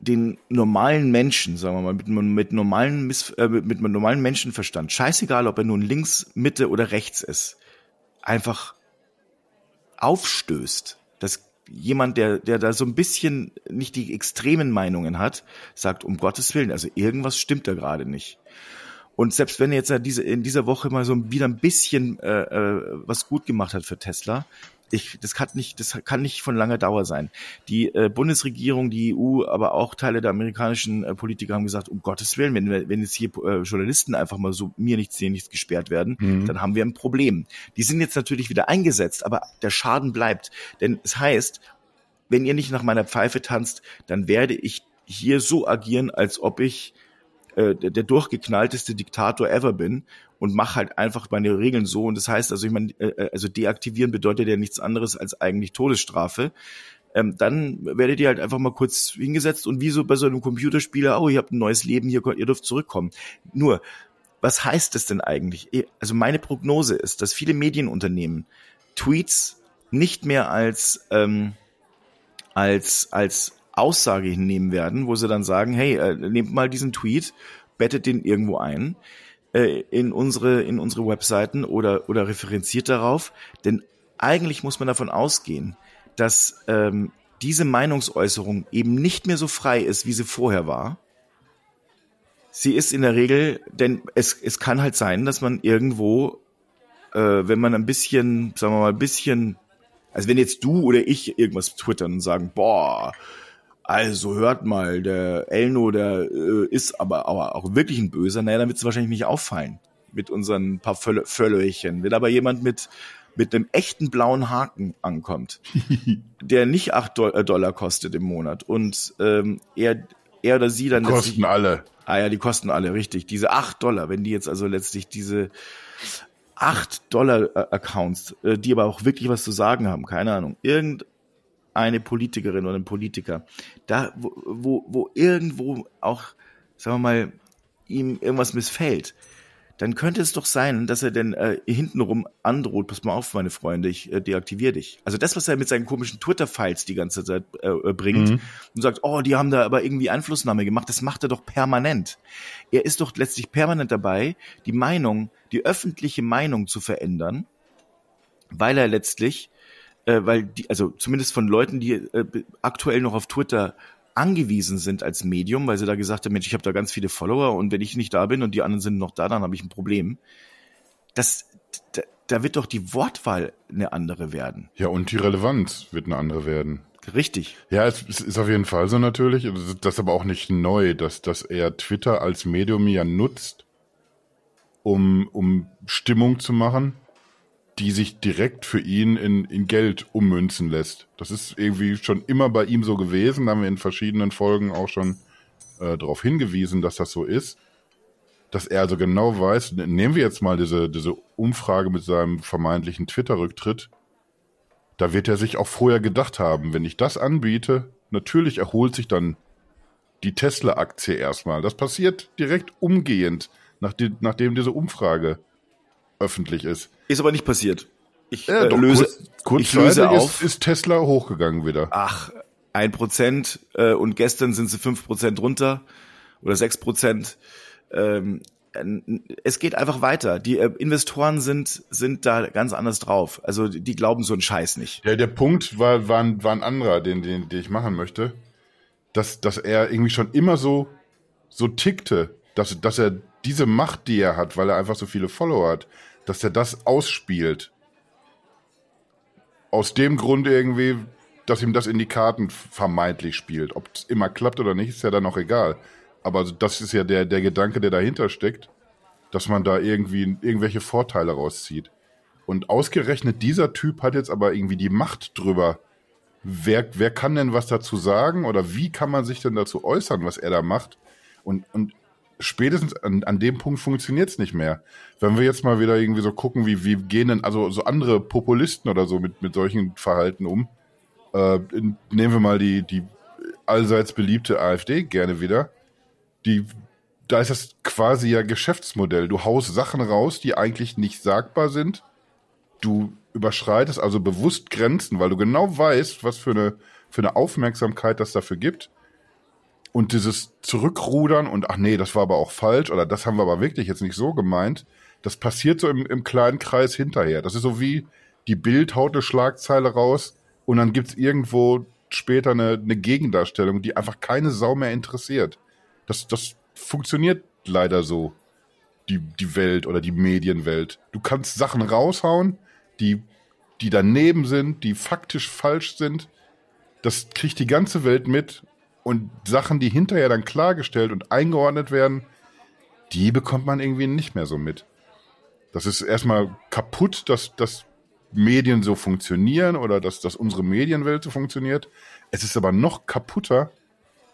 den normalen Menschen, sagen wir mal, mit, mit, normalen Miss, äh, mit, mit normalen Menschenverstand, scheißegal, ob er nun links, Mitte oder rechts ist, einfach aufstößt. Dass jemand, der, der da so ein bisschen nicht die extremen Meinungen hat, sagt, um Gottes Willen, also irgendwas stimmt da gerade nicht. Und selbst wenn jetzt diese, in dieser Woche mal so wieder ein bisschen äh, äh, was gut gemacht hat für Tesla, ich, das kann nicht, das kann nicht von langer Dauer sein. Die äh, Bundesregierung, die EU, aber auch Teile der amerikanischen äh, Politiker haben gesagt, um Gottes Willen, wenn, wenn jetzt hier äh, Journalisten einfach mal so mir nichts sehen, nichts gesperrt werden, mhm. dann haben wir ein Problem. Die sind jetzt natürlich wieder eingesetzt, aber der Schaden bleibt. Denn es heißt, wenn ihr nicht nach meiner Pfeife tanzt, dann werde ich hier so agieren, als ob ich äh, der, durchgeknallteste Diktator ever bin und mach halt einfach meine Regeln so. Und das heißt, also ich meine, äh, äh, also deaktivieren bedeutet ja nichts anderes als eigentlich Todesstrafe. Ähm, dann werdet ihr halt einfach mal kurz hingesetzt und wie so bei so einem Computerspieler, oh, ihr habt ein neues Leben, hier, ihr dürft zurückkommen. Nur, was heißt das denn eigentlich? Eh, also meine Prognose ist, dass viele Medienunternehmen Tweets nicht mehr als ähm, als als Aussage hinnehmen werden, wo sie dann sagen, hey, äh, nehmt mal diesen Tweet, bettet den irgendwo ein äh, in unsere in unsere Webseiten oder oder referenziert darauf, denn eigentlich muss man davon ausgehen, dass ähm, diese Meinungsäußerung eben nicht mehr so frei ist, wie sie vorher war. Sie ist in der Regel, denn es, es kann halt sein, dass man irgendwo, äh, wenn man ein bisschen, sagen wir mal, ein bisschen, also wenn jetzt du oder ich irgendwas twittern und sagen, boah, also hört mal, der Elno, der äh, ist aber, aber auch wirklich ein Böser, naja, dann wird es wahrscheinlich nicht auffallen mit unseren paar Völl Völlöchen. Wenn aber jemand mit, mit einem echten blauen Haken ankommt, *laughs* der nicht acht Do äh, Dollar kostet im Monat und ähm, er, er oder sie dann... Kosten alle. Ah ja, die kosten alle, richtig. Diese acht Dollar, wenn die jetzt also letztlich diese acht Dollar äh, Accounts, äh, die aber auch wirklich was zu sagen haben, keine Ahnung, irgend eine Politikerin oder ein Politiker, da, wo, wo, wo irgendwo auch, sagen wir mal, ihm irgendwas missfällt, dann könnte es doch sein, dass er denn äh, hintenrum androht, pass mal auf, meine Freunde, ich äh, deaktiviere dich. Also das, was er mit seinen komischen Twitter-Files die ganze Zeit äh, äh, bringt mhm. und sagt, oh, die haben da aber irgendwie Einflussnahme gemacht, das macht er doch permanent. Er ist doch letztlich permanent dabei, die Meinung, die öffentliche Meinung zu verändern, weil er letztlich äh, weil die, also zumindest von Leuten, die äh, aktuell noch auf Twitter angewiesen sind als Medium, weil sie da gesagt haben, Mensch, ich habe da ganz viele Follower und wenn ich nicht da bin und die anderen sind noch da, dann habe ich ein Problem. Das, da, da wird doch die Wortwahl eine andere werden. Ja, und die Relevanz wird eine andere werden. Richtig. Ja, es, ist auf jeden Fall so natürlich. Das ist aber auch nicht neu, dass, dass er Twitter als Medium ja nutzt, um, um Stimmung zu machen die sich direkt für ihn in, in Geld ummünzen lässt. Das ist irgendwie schon immer bei ihm so gewesen, da haben wir in verschiedenen Folgen auch schon äh, darauf hingewiesen, dass das so ist. Dass er also genau weiß, nehmen wir jetzt mal diese, diese Umfrage mit seinem vermeintlichen Twitter-Rücktritt. Da wird er sich auch vorher gedacht haben, wenn ich das anbiete, natürlich erholt sich dann die Tesla-Aktie erstmal. Das passiert direkt umgehend, nachdem, nachdem diese Umfrage öffentlich ist. Ist aber nicht passiert. Ich ja, äh, löse, kurz, ich löse auf. Ist, ist Tesla hochgegangen wieder. Ach, ein Prozent äh, und gestern sind sie fünf Prozent runter oder sechs Prozent. Ähm, es geht einfach weiter. Die äh, Investoren sind sind da ganz anders drauf. Also die glauben so einen Scheiß nicht. Ja, der Punkt war war ein, war ein anderer, den, den den ich machen möchte, dass dass er irgendwie schon immer so so tickte, dass dass er diese Macht, die er hat, weil er einfach so viele Follower hat, dass er das ausspielt aus dem Grund irgendwie, dass ihm das in die Karten vermeintlich spielt. Ob es immer klappt oder nicht, ist ja dann auch egal. Aber das ist ja der, der Gedanke, der dahinter steckt, dass man da irgendwie irgendwelche Vorteile rauszieht. Und ausgerechnet dieser Typ hat jetzt aber irgendwie die Macht drüber. Wer, wer kann denn was dazu sagen oder wie kann man sich denn dazu äußern, was er da macht? Und, und spätestens an, an dem Punkt funktioniert es nicht mehr. Wenn wir jetzt mal wieder irgendwie so gucken, wie, wie gehen denn also so andere Populisten oder so mit, mit solchen Verhalten um, äh, nehmen wir mal die, die allseits beliebte AfD gerne wieder. Die, da ist das quasi ja Geschäftsmodell. Du haust Sachen raus, die eigentlich nicht sagbar sind. Du überschreitest also bewusst Grenzen, weil du genau weißt, was für eine, für eine Aufmerksamkeit das dafür gibt und dieses Zurückrudern und ach nee, das war aber auch falsch oder das haben wir aber wirklich jetzt nicht so gemeint, das passiert so im, im kleinen Kreis hinterher. Das ist so wie die Bild haut eine Schlagzeile raus und dann gibt's irgendwo später eine, eine Gegendarstellung, die einfach keine Sau mehr interessiert. Das, das funktioniert leider so, die, die Welt oder die Medienwelt. Du kannst Sachen raushauen, die, die daneben sind, die faktisch falsch sind. Das kriegt die ganze Welt mit und Sachen, die hinterher dann klargestellt und eingeordnet werden, die bekommt man irgendwie nicht mehr so mit. Das ist erstmal kaputt, dass, dass Medien so funktionieren oder dass, dass unsere Medienwelt so funktioniert. Es ist aber noch kaputter,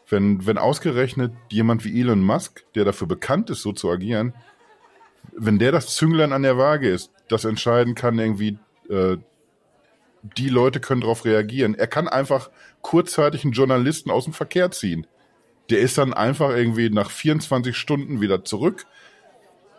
wenn, wenn ausgerechnet jemand wie Elon Musk, der dafür bekannt ist, so zu agieren, wenn der das Zünglein an der Waage ist, das entscheiden kann, irgendwie, äh, die Leute können darauf reagieren. Er kann einfach kurzzeitig einen Journalisten aus dem Verkehr ziehen. Der ist dann einfach irgendwie nach 24 Stunden wieder zurück.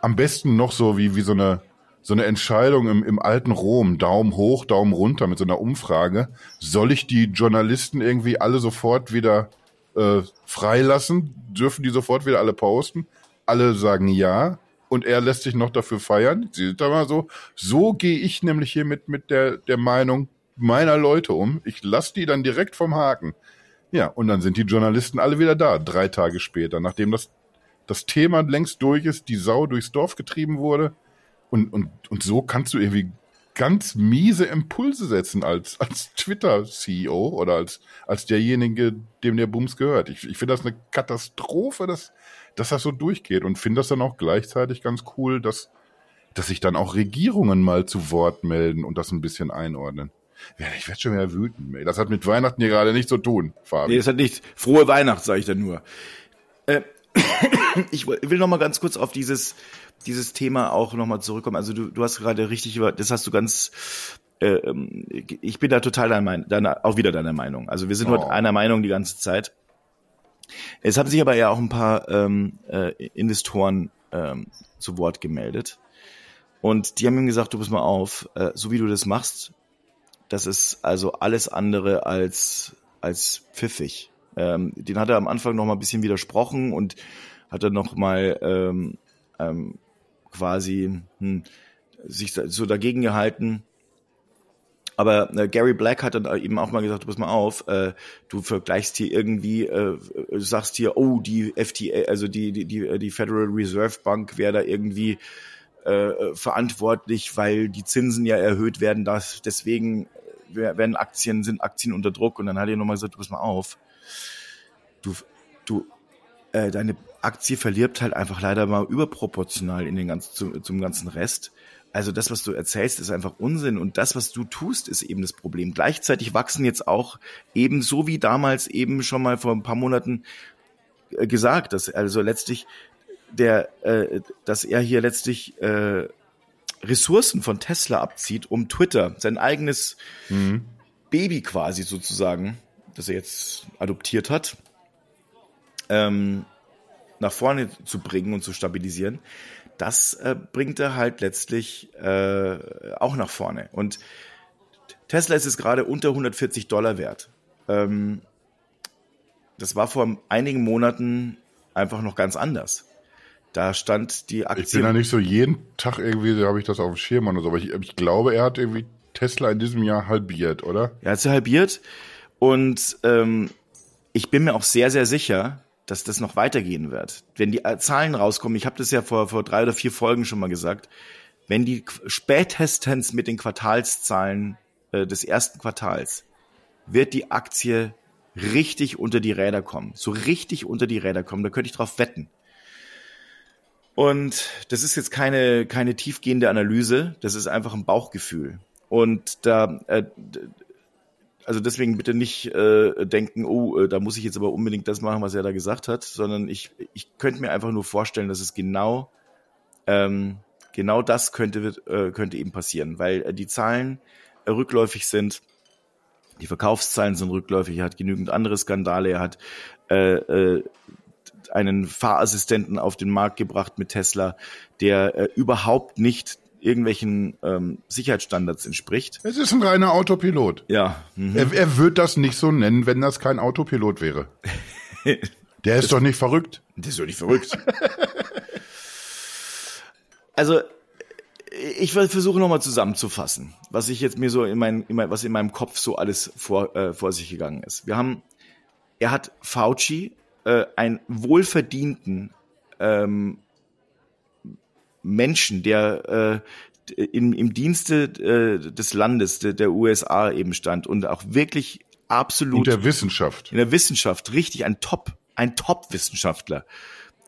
Am besten noch so wie, wie so eine, so eine Entscheidung im, im alten Rom. Daumen hoch, Daumen runter mit so einer Umfrage. Soll ich die Journalisten irgendwie alle sofort wieder äh, freilassen? Dürfen die sofort wieder alle posten? Alle sagen ja und er lässt sich noch dafür feiern. Sieht da mal so. So gehe ich nämlich hier mit, mit der, der Meinung, meiner Leute um. Ich lasse die dann direkt vom Haken. Ja, und dann sind die Journalisten alle wieder da, drei Tage später, nachdem das, das Thema längst durch ist, die Sau durchs Dorf getrieben wurde. Und, und, und so kannst du irgendwie ganz miese Impulse setzen als, als Twitter-CEO oder als, als derjenige, dem der Bums gehört. Ich, ich finde das eine Katastrophe, dass, dass das so durchgeht und finde das dann auch gleichzeitig ganz cool, dass, dass sich dann auch Regierungen mal zu Wort melden und das ein bisschen einordnen. Ja, ich werde schon wieder wütend. Ey. Das hat mit Weihnachten hier gerade nichts zu tun, Fabi. Nee, das hat nichts. Frohe Weihnacht, sage ich dann nur. Äh, *coughs* ich will noch mal ganz kurz auf dieses dieses Thema auch noch mal zurückkommen. Also du, du hast gerade richtig über, das hast du ganz äh, ähm, ich bin da total deiner Meinung, deiner, auch wieder deiner Meinung. Also wir sind oh. heute einer Meinung die ganze Zeit. Es haben sich aber ja auch ein paar ähm, äh, Investoren ähm, zu Wort gemeldet. Und die haben ihm gesagt, du pass mal auf, äh, so wie du das machst, das ist also alles andere als, als pfiffig. Ähm, den hat er am Anfang noch mal ein bisschen widersprochen und hat dann noch mal ähm, ähm, quasi hm, sich so dagegen gehalten. Aber äh, Gary Black hat dann eben auch mal gesagt, pass mal auf, äh, du vergleichst hier irgendwie, äh, du sagst hier, oh, die FTA, also die, die, die, die Federal Reserve Bank wäre da irgendwie äh, verantwortlich, weil die Zinsen ja erhöht werden, dass deswegen werden Aktien, sind Aktien unter Druck und dann hat er nochmal gesagt, pass mal auf, du, du, äh, deine Aktie verliert halt einfach leider mal überproportional in den ganzen, zum, zum ganzen Rest. Also das, was du erzählst, ist einfach Unsinn und das, was du tust, ist eben das Problem. Gleichzeitig wachsen jetzt auch eben so wie damals eben schon mal vor ein paar Monaten äh, gesagt, dass also letztlich der, äh, dass er hier letztlich äh, Ressourcen von Tesla abzieht, um Twitter, sein eigenes mhm. Baby quasi sozusagen, das er jetzt adoptiert hat, ähm, nach vorne zu bringen und zu stabilisieren, das äh, bringt er halt letztlich äh, auch nach vorne. Und Tesla ist es gerade unter 140 Dollar wert. Ähm, das war vor einigen Monaten einfach noch ganz anders. Da stand die Aktie. Ich bin ja nicht so jeden Tag irgendwie, da habe ich das auf dem Schirm oder so, aber ich, ich, glaube, er hat irgendwie Tesla in diesem Jahr halbiert, oder? Er hat sie halbiert und ähm, ich bin mir auch sehr, sehr sicher, dass das noch weitergehen wird. Wenn die äh, Zahlen rauskommen, ich habe das ja vor, vor drei oder vier Folgen schon mal gesagt, wenn die spätestens mit den Quartalszahlen äh, des ersten Quartals wird die Aktie richtig unter die Räder kommen. So richtig unter die Räder kommen, da könnte ich drauf wetten. Und das ist jetzt keine, keine tiefgehende Analyse, das ist einfach ein Bauchgefühl. Und da, äh, also deswegen bitte nicht äh, denken, oh, äh, da muss ich jetzt aber unbedingt das machen, was er da gesagt hat, sondern ich, ich könnte mir einfach nur vorstellen, dass es genau, ähm, genau das könnte, äh, könnte eben passieren, weil äh, die Zahlen rückläufig sind, die Verkaufszahlen sind rückläufig, er hat genügend andere Skandale, er hat äh, äh, einen Fahrassistenten auf den Markt gebracht mit Tesla, der äh, überhaupt nicht irgendwelchen ähm, Sicherheitsstandards entspricht. Es ist ein reiner Autopilot. Ja. Mhm. Er, er wird das nicht so nennen, wenn das kein Autopilot wäre. *laughs* Der ist das, doch nicht verrückt. Der ist doch nicht verrückt. *laughs* also ich versuche nochmal zusammenzufassen, was ich jetzt mir so in, mein, in mein, was in meinem Kopf so alles vor, äh, vor sich gegangen ist. Wir haben, er hat Fauci äh, einen wohlverdienten ähm, Menschen, der äh, in, im Dienste äh, des Landes, der, der USA eben stand und auch wirklich absolut. Und der Wissenschaft. In der Wissenschaft, richtig, ein Top, ein Top-Wissenschaftler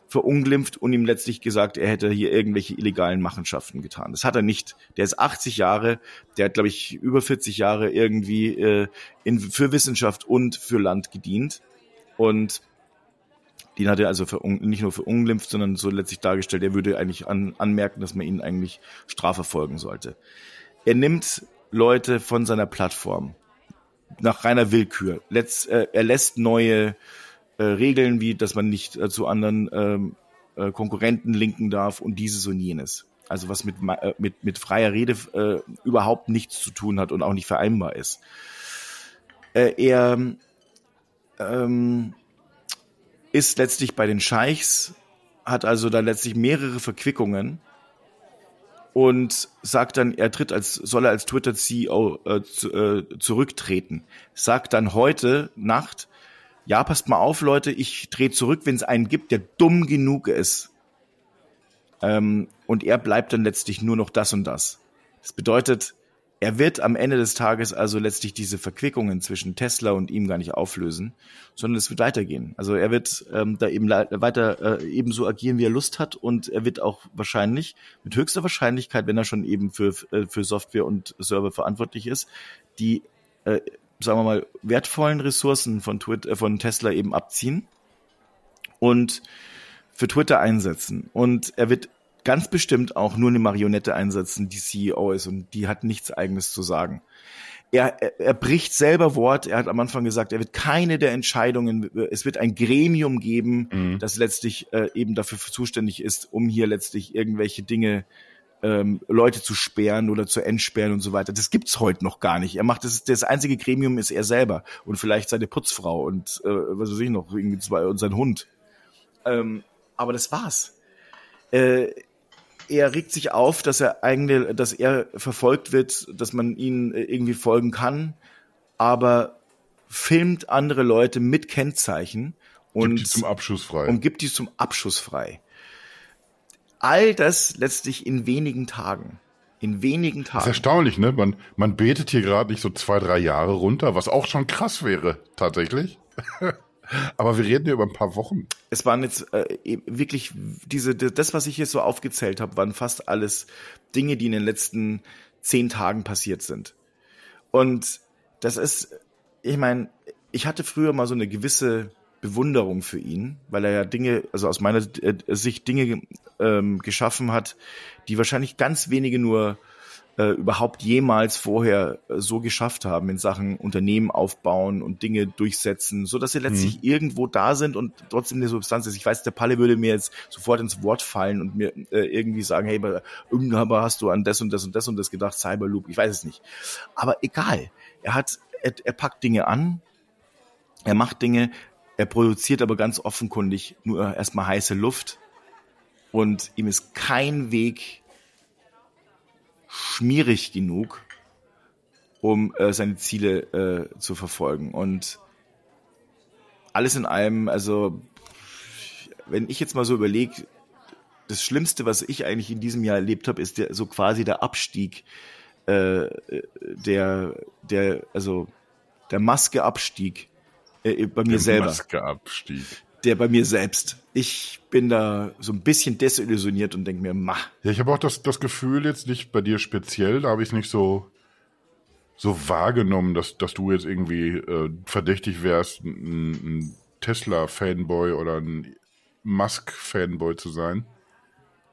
verunglimpft und ihm letztlich gesagt, er hätte hier irgendwelche illegalen Machenschaften getan. Das hat er nicht. Der ist 80 Jahre, der hat, glaube ich, über 40 Jahre irgendwie äh, in, für Wissenschaft und für Land gedient. Und den hat er also nicht nur verunglimpft, sondern so letztlich dargestellt, er würde eigentlich an, anmerken, dass man ihn eigentlich strafverfolgen sollte. Er nimmt Leute von seiner Plattform nach reiner Willkür. Letz, äh, er lässt neue äh, Regeln, wie dass man nicht äh, zu anderen ähm, äh, Konkurrenten linken darf und dieses und jenes. Also was mit, äh, mit, mit freier Rede äh, überhaupt nichts zu tun hat und auch nicht vereinbar ist. Äh, er ähm, ist letztlich bei den Scheichs, hat also da letztlich mehrere Verquickungen und sagt dann, er tritt als, soll er als Twitter-CEO äh, zu, äh, zurücktreten. Sagt dann heute Nacht, ja, passt mal auf, Leute, ich drehe zurück, wenn es einen gibt, der dumm genug ist. Ähm, und er bleibt dann letztlich nur noch das und das. Das bedeutet, er wird am Ende des Tages also letztlich diese Verquickungen zwischen Tesla und ihm gar nicht auflösen, sondern es wird weitergehen. Also er wird ähm, da eben weiter äh, ebenso agieren, wie er Lust hat und er wird auch wahrscheinlich, mit höchster Wahrscheinlichkeit, wenn er schon eben für, äh, für Software und Server verantwortlich ist, die, äh, sagen wir mal, wertvollen Ressourcen von, Twitter, äh, von Tesla eben abziehen und für Twitter einsetzen. Und er wird ganz bestimmt auch nur eine Marionette einsetzen, die CEO ist und die hat nichts eigenes zu sagen. Er, er, er bricht selber Wort. Er hat am Anfang gesagt, er wird keine der Entscheidungen, es wird ein Gremium geben, mhm. das letztlich äh, eben dafür zuständig ist, um hier letztlich irgendwelche Dinge ähm, Leute zu sperren oder zu entsperren und so weiter. Das gibt's heute noch gar nicht. Er macht das, das einzige Gremium ist er selber und vielleicht seine Putzfrau und äh, was weiß ich noch, irgendwie zwei und sein Hund. Ähm, aber das war's. Äh, er regt sich auf, dass er eigentlich, dass er verfolgt wird, dass man ihn äh, irgendwie folgen kann, aber filmt andere Leute mit Kennzeichen und gibt die zum Abschuss frei. Und gibt die zum Abschuss frei. All das letztlich in wenigen Tagen. In wenigen Tagen. Das ist erstaunlich, ne? Man, man betet hier gerade nicht so zwei, drei Jahre runter, was auch schon krass wäre, tatsächlich. *laughs* Aber wir reden ja über ein paar Wochen. Es waren jetzt äh, e, wirklich diese, das, was ich jetzt so aufgezählt habe, waren fast alles Dinge, die in den letzten zehn Tagen passiert sind. Und das ist, ich meine, ich hatte früher mal so eine gewisse Bewunderung für ihn, weil er ja Dinge, also aus meiner äh, Sicht Dinge ähm, geschaffen hat, die wahrscheinlich ganz wenige nur äh, überhaupt jemals vorher äh, so geschafft haben in Sachen Unternehmen aufbauen und Dinge durchsetzen, so dass sie letztlich mhm. irgendwo da sind und trotzdem eine Substanz ist. Ich weiß, der Palle würde mir jetzt sofort ins Wort fallen und mir äh, irgendwie sagen, hey, irgendwann hast du an das und das und das und das gedacht, Cyberloop, ich weiß es nicht. Aber egal, er hat, er, er packt Dinge an, er macht Dinge, er produziert aber ganz offenkundig nur erstmal heiße Luft und ihm ist kein Weg schmierig genug, um äh, seine Ziele äh, zu verfolgen. Und alles in allem, also wenn ich jetzt mal so überlege, das Schlimmste, was ich eigentlich in diesem Jahr erlebt habe, ist der, so quasi der Abstieg äh, der, der, also der Maskeabstieg äh, bei mir der selber. Maskeabstieg. Der bei mir selbst. Ich bin da so ein bisschen desillusioniert und denke mir, mach. Ja, ich habe auch das, das Gefühl jetzt nicht bei dir speziell, da habe ich es nicht so, so wahrgenommen, dass, dass du jetzt irgendwie äh, verdächtig wärst, ein, ein Tesla-Fanboy oder ein Musk-Fanboy zu sein.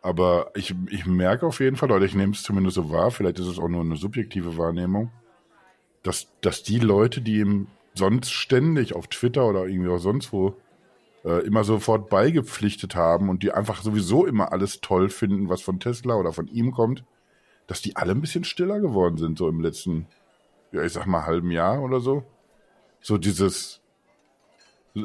Aber ich, ich merke auf jeden Fall, oder ich nehme es zumindest so wahr, vielleicht ist es auch nur eine subjektive Wahrnehmung, dass, dass die Leute, die ihm sonst ständig auf Twitter oder irgendwie auch sonst wo äh, immer sofort beigepflichtet haben und die einfach sowieso immer alles toll finden, was von Tesla oder von ihm kommt, dass die alle ein bisschen stiller geworden sind, so im letzten, ja, ich sag mal, halben Jahr oder so. So dieses äh,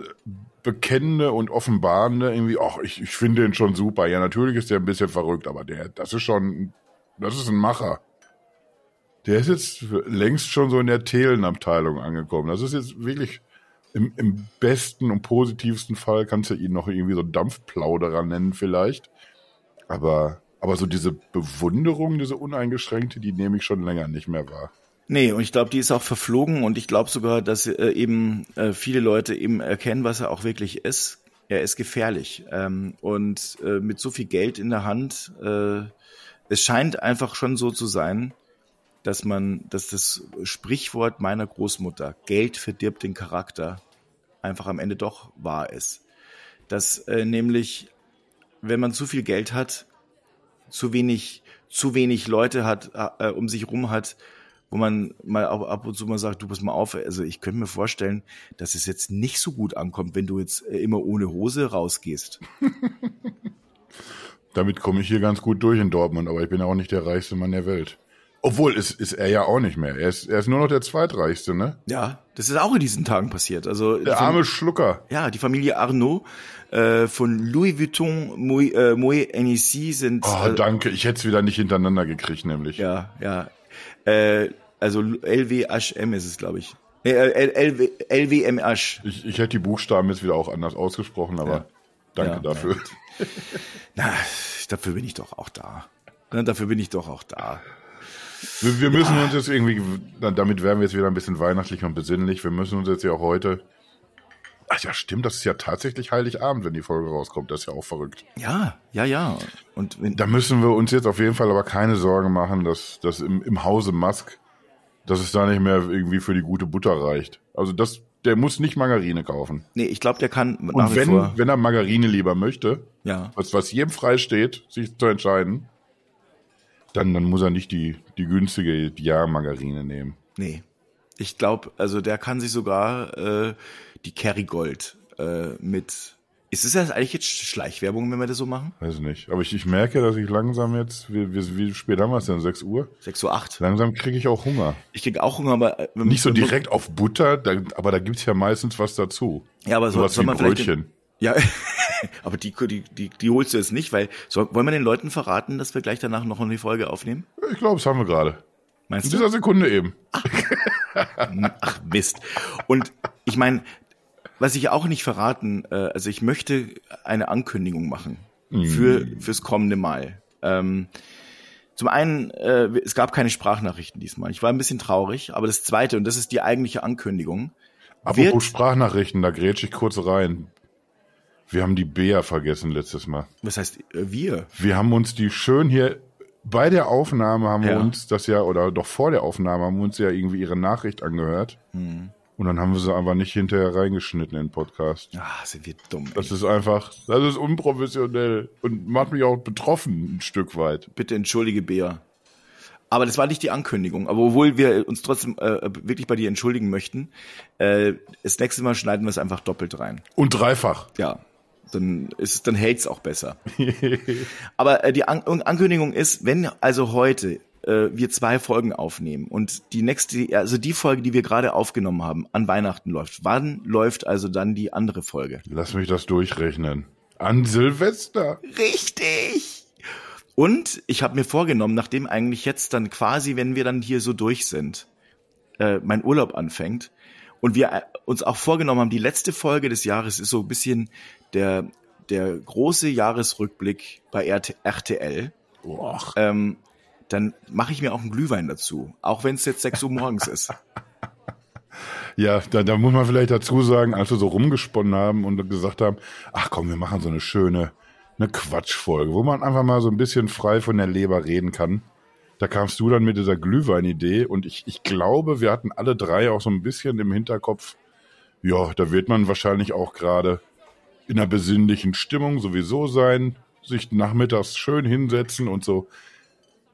Bekennende und Offenbarende irgendwie, ach, ich, ich finde den schon super. Ja, natürlich ist der ein bisschen verrückt, aber der, das ist schon, das ist ein Macher. Der ist jetzt längst schon so in der Thelenabteilung angekommen. Das ist jetzt wirklich im, im besten und positivsten Fall kannst du ihn noch irgendwie so Dampfplauderer nennen vielleicht. Aber, aber so diese Bewunderung, diese uneingeschränkte, die nehme ich schon länger nicht mehr wahr. Nee, und ich glaube, die ist auch verflogen und ich glaube sogar, dass äh, eben äh, viele Leute eben erkennen, was er auch wirklich ist. Er ist gefährlich. Ähm, und äh, mit so viel Geld in der Hand, äh, es scheint einfach schon so zu sein, dass man, dass das Sprichwort meiner Großmutter, Geld verdirbt den Charakter, einfach am Ende doch wahr ist. Dass äh, nämlich, wenn man zu viel Geld hat, zu wenig, zu wenig Leute hat, äh, um sich rum hat, wo man mal ab und zu mal sagt, du pass mal auf, also ich könnte mir vorstellen, dass es jetzt nicht so gut ankommt, wenn du jetzt äh, immer ohne Hose rausgehst. *laughs* Damit komme ich hier ganz gut durch in Dortmund, aber ich bin auch nicht der reichste Mann der Welt. Obwohl, ist, ist er ja auch nicht mehr. Er ist, er ist nur noch der zweitreichste, ne? Ja, das ist auch in diesen Tagen passiert. Also der arme Schlucker. Ja, die Familie Arnaud äh, von Louis Vuitton, Moet äh, Hennessy sind. Oh, äh, danke. Ich hätte es wieder nicht hintereinander gekriegt, nämlich. Ja, ja. Äh, also LWHM ist es, glaube ich. Nee, äh, LW, LWMH. Ich, ich hätte die Buchstaben jetzt wieder auch anders ausgesprochen, aber ja. danke ja, dafür. Ja. Na, dafür bin ich doch auch da. Na, dafür bin ich doch auch da. Wir, wir müssen ja. uns jetzt irgendwie, damit werden wir jetzt wieder ein bisschen weihnachtlich und besinnlich. Wir müssen uns jetzt ja auch heute. Ach ja, stimmt, das ist ja tatsächlich Heiligabend, wenn die Folge rauskommt. Das ist ja auch verrückt. Ja, ja, ja. Und wenn, da müssen wir uns jetzt auf jeden Fall aber keine Sorgen machen, dass das im, im Hause Musk, dass es da nicht mehr irgendwie für die gute Butter reicht. Also das, der muss nicht Margarine kaufen. Nee, ich glaube, der kann. Und wenn, vor... wenn er Margarine lieber möchte, ja. was, was jedem frei steht, sich zu entscheiden, dann, dann muss er nicht die, die günstige Diar-Margarine nehmen. Nee. Ich glaube, also der kann sich sogar äh, die Kerrygold äh, mit. Ist es das eigentlich jetzt Schleichwerbung, wenn wir das so machen? Weiß nicht. Aber ich, ich merke, dass ich langsam jetzt, wie, wie, wie spät haben wir es denn? 6 Uhr? 6 Uhr 8. Langsam kriege ich auch Hunger. Ich kriege auch Hunger, aber... Äh, nicht so direkt auf Butter, da, aber da gibt's ja meistens was dazu. Ja, aber so, soll man Brötchen. vielleicht... Ja, *laughs* aber die, die, die, die holst du jetzt nicht, weil soll, wollen wir den Leuten verraten, dass wir gleich danach noch eine Folge aufnehmen? Ich glaube, das haben wir gerade. Meinst In du? dieser Sekunde eben. Ach, *laughs* Ach Mist. Und ich meine, was ich auch nicht verraten, äh, also ich möchte eine Ankündigung machen für mm. fürs kommende Mal. Ähm, zum einen, äh, es gab keine Sprachnachrichten diesmal. Ich war ein bisschen traurig, aber das zweite, und das ist die eigentliche Ankündigung. Apropos Sprachnachrichten, da grätsch ich kurz rein. Wir haben die Bea vergessen letztes Mal. Was heißt äh, wir? Wir haben uns die schön hier bei der Aufnahme haben ja. wir uns das ja oder doch vor der Aufnahme haben wir uns ja irgendwie ihre Nachricht angehört. Mhm. Und dann haben wir sie aber nicht hinterher reingeschnitten in den Podcast. Ah, sind wir dumm. Ey. Das ist einfach, das ist unprofessionell und macht mich auch betroffen ein Stück weit. Bitte entschuldige, Bea. Aber das war nicht die Ankündigung. Aber obwohl wir uns trotzdem äh, wirklich bei dir entschuldigen möchten, äh, das nächste Mal schneiden wir es einfach doppelt rein. Und dreifach. Ja, dann ist dann hält's auch besser. *laughs* Aber äh, die An Ankündigung ist, wenn also heute äh, wir zwei Folgen aufnehmen und die nächste, also die Folge, die wir gerade aufgenommen haben, an Weihnachten läuft, wann läuft also dann die andere Folge? Lass mich das durchrechnen. An Silvester. Richtig. Und ich habe mir vorgenommen, nachdem eigentlich jetzt dann quasi, wenn wir dann hier so durch sind, äh, mein Urlaub anfängt und wir äh, uns auch vorgenommen haben, die letzte Folge des Jahres ist so ein bisschen der der große Jahresrückblick bei RT RTL. Ähm, dann mache ich mir auch einen Glühwein dazu, auch wenn es jetzt 6 Uhr morgens ist. *laughs* Ja, da, da muss man vielleicht dazu sagen, als wir so rumgesponnen haben und gesagt haben, ach komm, wir machen so eine schöne, eine Quatschfolge, wo man einfach mal so ein bisschen frei von der Leber reden kann. Da kamst du dann mit dieser Glühwein-Idee und ich, ich glaube, wir hatten alle drei auch so ein bisschen im Hinterkopf, ja, da wird man wahrscheinlich auch gerade in einer besinnlichen Stimmung sowieso sein, sich nachmittags schön hinsetzen und so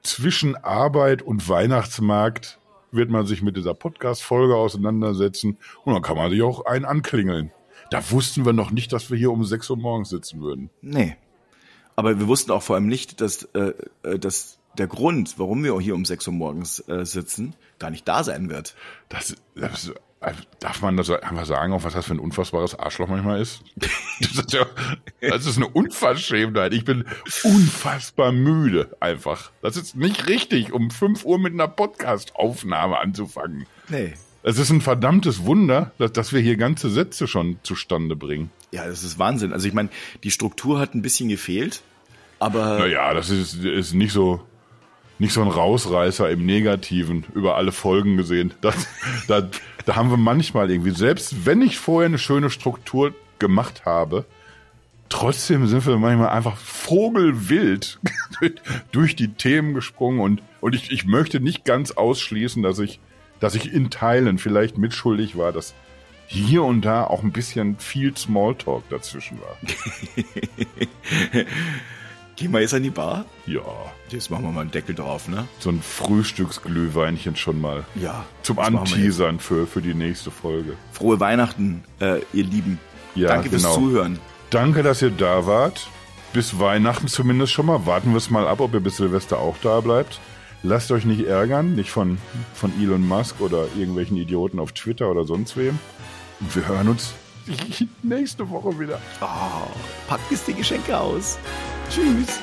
zwischen Arbeit und Weihnachtsmarkt wird man sich mit dieser Podcast-Folge auseinandersetzen und dann kann man sich auch einen anklingeln. Da wussten wir noch nicht, dass wir hier um 6 Uhr morgens sitzen würden. Nee. Aber wir wussten auch vor allem nicht, dass, äh, äh, dass der Grund, warum wir hier um 6 Uhr morgens äh, sitzen, gar nicht da sein wird. Das, das darf man das einfach sagen, auch was das für ein unfassbares Arschloch manchmal ist? *laughs* Das ist, ja, das ist eine Unverschämtheit. Ich bin unfassbar müde einfach. Das ist nicht richtig, um 5 Uhr mit einer Podcast-Aufnahme anzufangen. Nee. Es ist ein verdammtes Wunder, dass, dass wir hier ganze Sätze schon zustande bringen. Ja, das ist Wahnsinn. Also ich meine, die Struktur hat ein bisschen gefehlt, aber Naja, das ist, ist nicht so nicht so ein Rausreißer im Negativen über alle Folgen gesehen. Das, *laughs* da, da haben wir manchmal irgendwie, selbst wenn ich vorher eine schöne Struktur gemacht habe, trotzdem sind wir manchmal einfach vogelwild *laughs* durch die Themen gesprungen und, und ich, ich möchte nicht ganz ausschließen, dass ich, dass ich in Teilen vielleicht mitschuldig war, dass hier und da auch ein bisschen viel Smalltalk dazwischen war. *laughs* gehen wir jetzt an die Bar? Ja, Jetzt machen wir mal einen Deckel drauf, ne? so ein Frühstücksglühweinchen schon mal. Ja. Zum. Anteasern für, für die nächste Folge. Frohe Weihnachten, äh, ihr Lieben. Ja, Danke fürs genau. Zuhören. Danke, dass ihr da wart. Bis Weihnachten zumindest schon mal. Warten wir es mal ab, ob ihr bis Silvester auch da bleibt. Lasst euch nicht ärgern, nicht von, von Elon Musk oder irgendwelchen Idioten auf Twitter oder sonst wem. Und wir hören uns *laughs* nächste Woche wieder. Oh, packt die Geschenke aus. Tschüss.